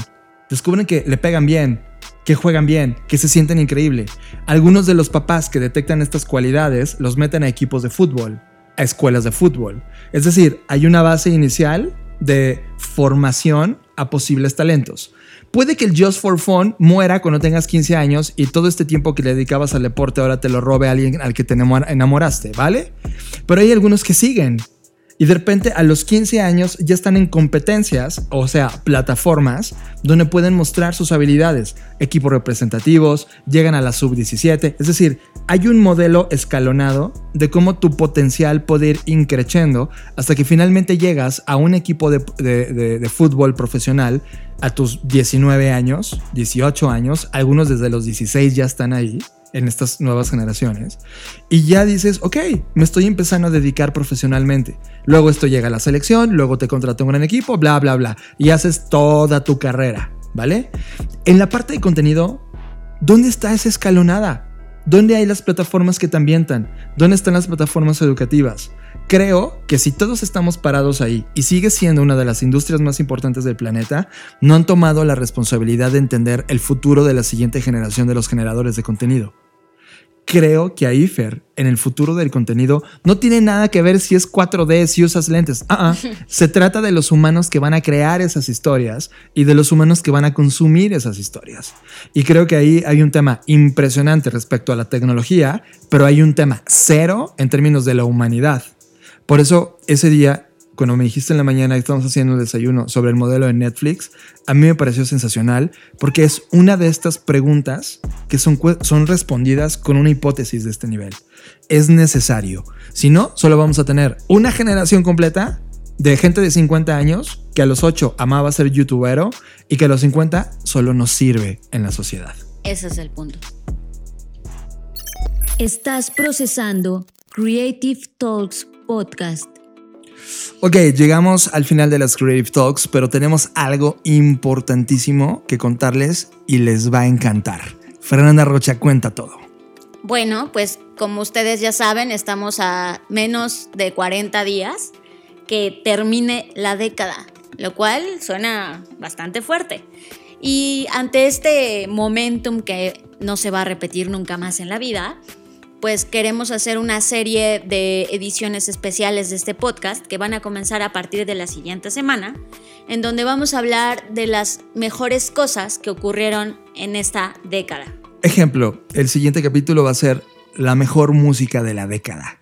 descubren que le pegan bien, que juegan bien, que se sienten increíble. Algunos de los papás que detectan estas cualidades los meten a equipos de fútbol, a escuelas de fútbol. Es decir, hay una base inicial de formación a posibles talentos. Puede que el Just for Fun muera cuando tengas 15 años y todo este tiempo que le dedicabas al deporte ahora te lo robe alguien al que te enamoraste, ¿vale? Pero hay algunos que siguen. Y de repente a los 15 años ya están en competencias, o sea, plataformas, donde pueden mostrar sus habilidades, equipos representativos, llegan a la sub-17, es decir, hay un modelo escalonado de cómo tu potencial puede ir increciendo hasta que finalmente llegas a un equipo de, de fútbol profesional a tus 19 años, 18 años, algunos desde los 16 ya están ahí en estas nuevas generaciones. Y ya dices, ok, me estoy empezando a dedicar profesionalmente. Luego esto llega a la selección, luego te contrato un gran equipo, bla, bla, bla. Y haces toda tu carrera, ¿vale? En la parte de contenido, ¿dónde está esa escalonada? ¿Dónde hay las plataformas que te ambientan? ¿Dónde están las plataformas educativas? Creo que si todos estamos parados ahí y sigue siendo una de las industrias más importantes del planeta, no han tomado la responsabilidad de entender el futuro de la siguiente generación de los generadores de contenido creo que ahí, Fer, en el futuro del contenido, no tiene nada que ver si es 4D, si usas lentes. Ah. Se trata de los humanos que van a crear esas historias y de los humanos que van a consumir esas historias. Y creo que ahí hay un tema impresionante respecto a la tecnología, pero hay un tema cero en términos de la humanidad. Por eso ese día cuando me dijiste en la mañana que estamos haciendo el desayuno sobre el modelo de Netflix, a mí me pareció sensacional porque es una de estas preguntas que son, son respondidas con una hipótesis de este nivel. Es necesario. Si no, solo vamos a tener una generación completa de gente de 50 años que a los 8 amaba ser youtubero y que a los 50 solo nos sirve en la sociedad. Ese es el punto. Estás procesando Creative Talks Podcast. Ok, llegamos al final de las Creative Talks, pero tenemos algo importantísimo que contarles y les va a encantar. Fernanda Rocha cuenta todo. Bueno, pues como ustedes ya saben, estamos a menos de 40 días que termine la década, lo cual suena bastante fuerte. Y ante este momentum que no se va a repetir nunca más en la vida, pues queremos hacer una serie de ediciones especiales de este podcast que van a comenzar a partir de la siguiente semana, en donde vamos a hablar de las mejores cosas que ocurrieron en esta década. Ejemplo, el siguiente capítulo va a ser la mejor música de la década.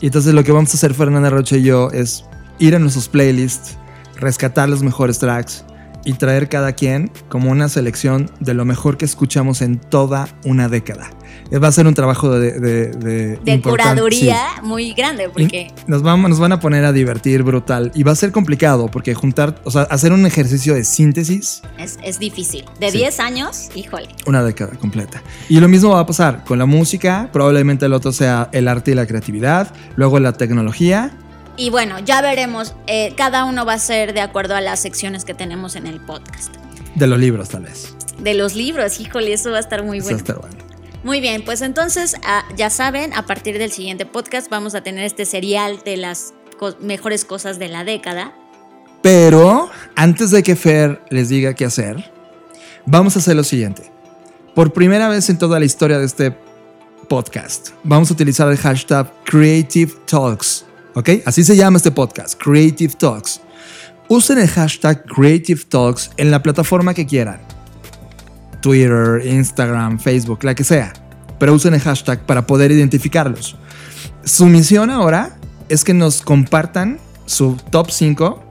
Y entonces lo que vamos a hacer Fernanda Roche y yo es ir a nuestros playlists, rescatar los mejores tracks y traer cada quien como una selección de lo mejor que escuchamos en toda una década. Eh, va a ser un trabajo de... De, curaduría muy grande, porque... nos, vamos, nos van a poner a divertir brutal. Y va a ser complicado, porque juntar, o sea, hacer un ejercicio de síntesis... Es, difícil. De 10 años, híjole. Una década completa. Y lo mismo va a pasar con la música, probablemente el otro sea el arte y la creatividad, luego la tecnología. Y bueno, ya veremos, eh, cada uno va a ser de acuerdo a las secciones que tenemos en el podcast. De los libros, tal vez. De los libros, híjole, eso va a estar muy bueno. Eso va a estar bueno. Muy bien, pues entonces ah, ya saben, a partir del siguiente podcast vamos a tener este serial de las mejores cosas de la década. Pero antes de que Fer les diga qué hacer, vamos a hacer lo siguiente. Por primera vez en toda la historia de este podcast, vamos a utilizar el hashtag Creative Talks. ¿Ok? Así se llama este podcast, Creative Talks. Usen el hashtag Creative Talks en la plataforma que quieran Twitter, Instagram, Facebook, la que sea. Pero usen el hashtag para poder identificarlos. Su misión ahora es que nos compartan su top 5.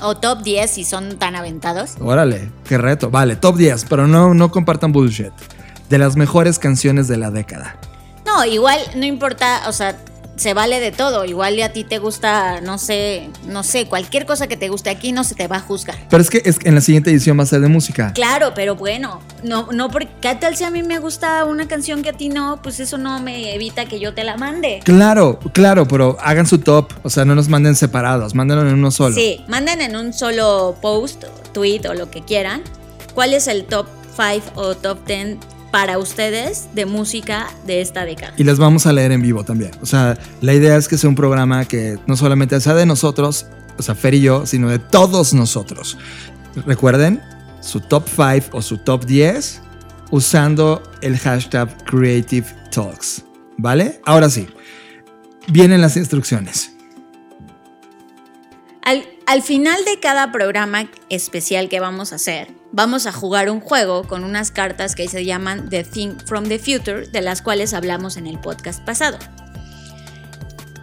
O top 10 si son tan aventados. Órale, qué reto. Vale, top 10, pero no, no compartan bullshit. De las mejores canciones de la década. No, igual no importa, o sea, se vale de todo. Igual y a ti te gusta, no sé, no sé, cualquier cosa que te guste aquí no se te va a juzgar. Pero es que es que en la siguiente edición va a ser de música. Claro, pero bueno, no, no, porque ¿qué tal si a mí me gusta una canción que a ti no? Pues eso no me evita que yo te la mande. Claro, claro, pero hagan su top. O sea, no nos manden separados, mándenlo en uno solo. Sí, manden en un solo post, tweet o lo que quieran. ¿Cuál es el top 5 o top 10 para ustedes de música de esta década? Y las vamos a leer en vivo también. O sea, la idea es que sea un programa que no solamente sea de nosotros, o sea, Fer y yo, sino de todos nosotros. Recuerden su top 5 o su top 10 usando el hashtag Creative Talks. ¿Vale? Ahora sí, vienen las instrucciones. Al, al final de cada programa especial que vamos a hacer, vamos a jugar un juego con unas cartas que se llaman The Think from the Future, de las cuales hablamos en el podcast pasado.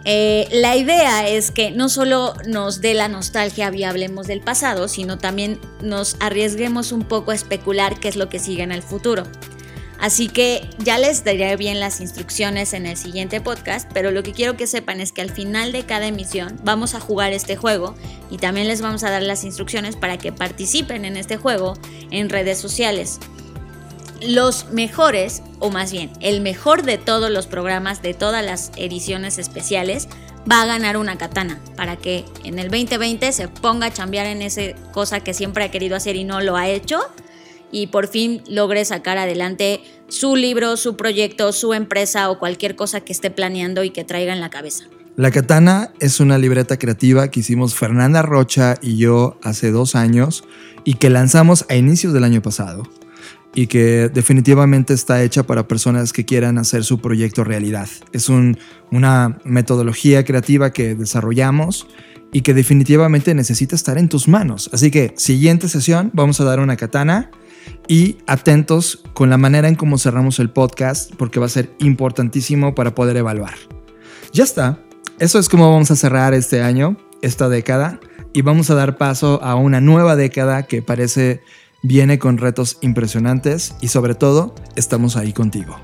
Eh, la idea es que no solo nos dé la nostalgia y hablemos del pasado, sino también nos arriesguemos un poco a especular qué es lo que sigue en el futuro. Así que ya les daré bien las instrucciones en el siguiente podcast, pero lo que quiero que sepan es que al final de cada emisión vamos a jugar este juego y también les vamos a dar las instrucciones para que participen en este juego en redes sociales. Los mejores, o más bien, el mejor de todos los programas de todas las ediciones especiales va a ganar una katana para que en el 2020 se ponga a chambear en esa cosa que siempre ha querido hacer y no lo ha hecho y por fin logre sacar adelante su libro, su proyecto, su empresa o cualquier cosa que esté planeando y que traiga en la cabeza. La Katana es una libreta creativa que hicimos Fernanda Rocha y yo hace dos años y que lanzamos a inicios del año pasado y que definitivamente está hecha para personas que quieran hacer su proyecto realidad. Es un, una metodología creativa que desarrollamos y que definitivamente necesita estar en tus manos. Así que siguiente sesión vamos a dar una katana y atentos con la manera en cómo cerramos el podcast porque va a ser importantísimo para poder evaluar. Ya está, eso es como vamos a cerrar este año, esta década y vamos a dar paso a una nueva década que parece viene con retos impresionantes y sobre todo estamos ahí contigo.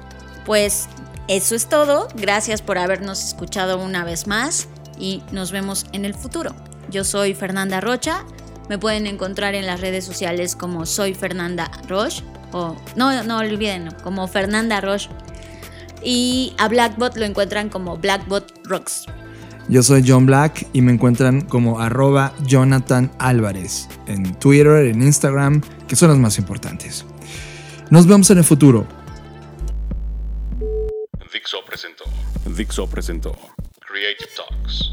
Pues eso es todo, gracias por habernos escuchado una vez más y nos vemos en el futuro. Yo soy Fernanda Rocha me pueden encontrar en las redes sociales como soy Fernanda Roche o no, no olviden, como Fernanda Roche. Y a Blackbot lo encuentran como Blackbot Rocks. Yo soy John Black y me encuentran como arroba Jonathan Álvarez en Twitter, en Instagram, que son los más importantes. Nos vemos en el futuro. Dixo presentó. Dixo presentó. Creative Talks.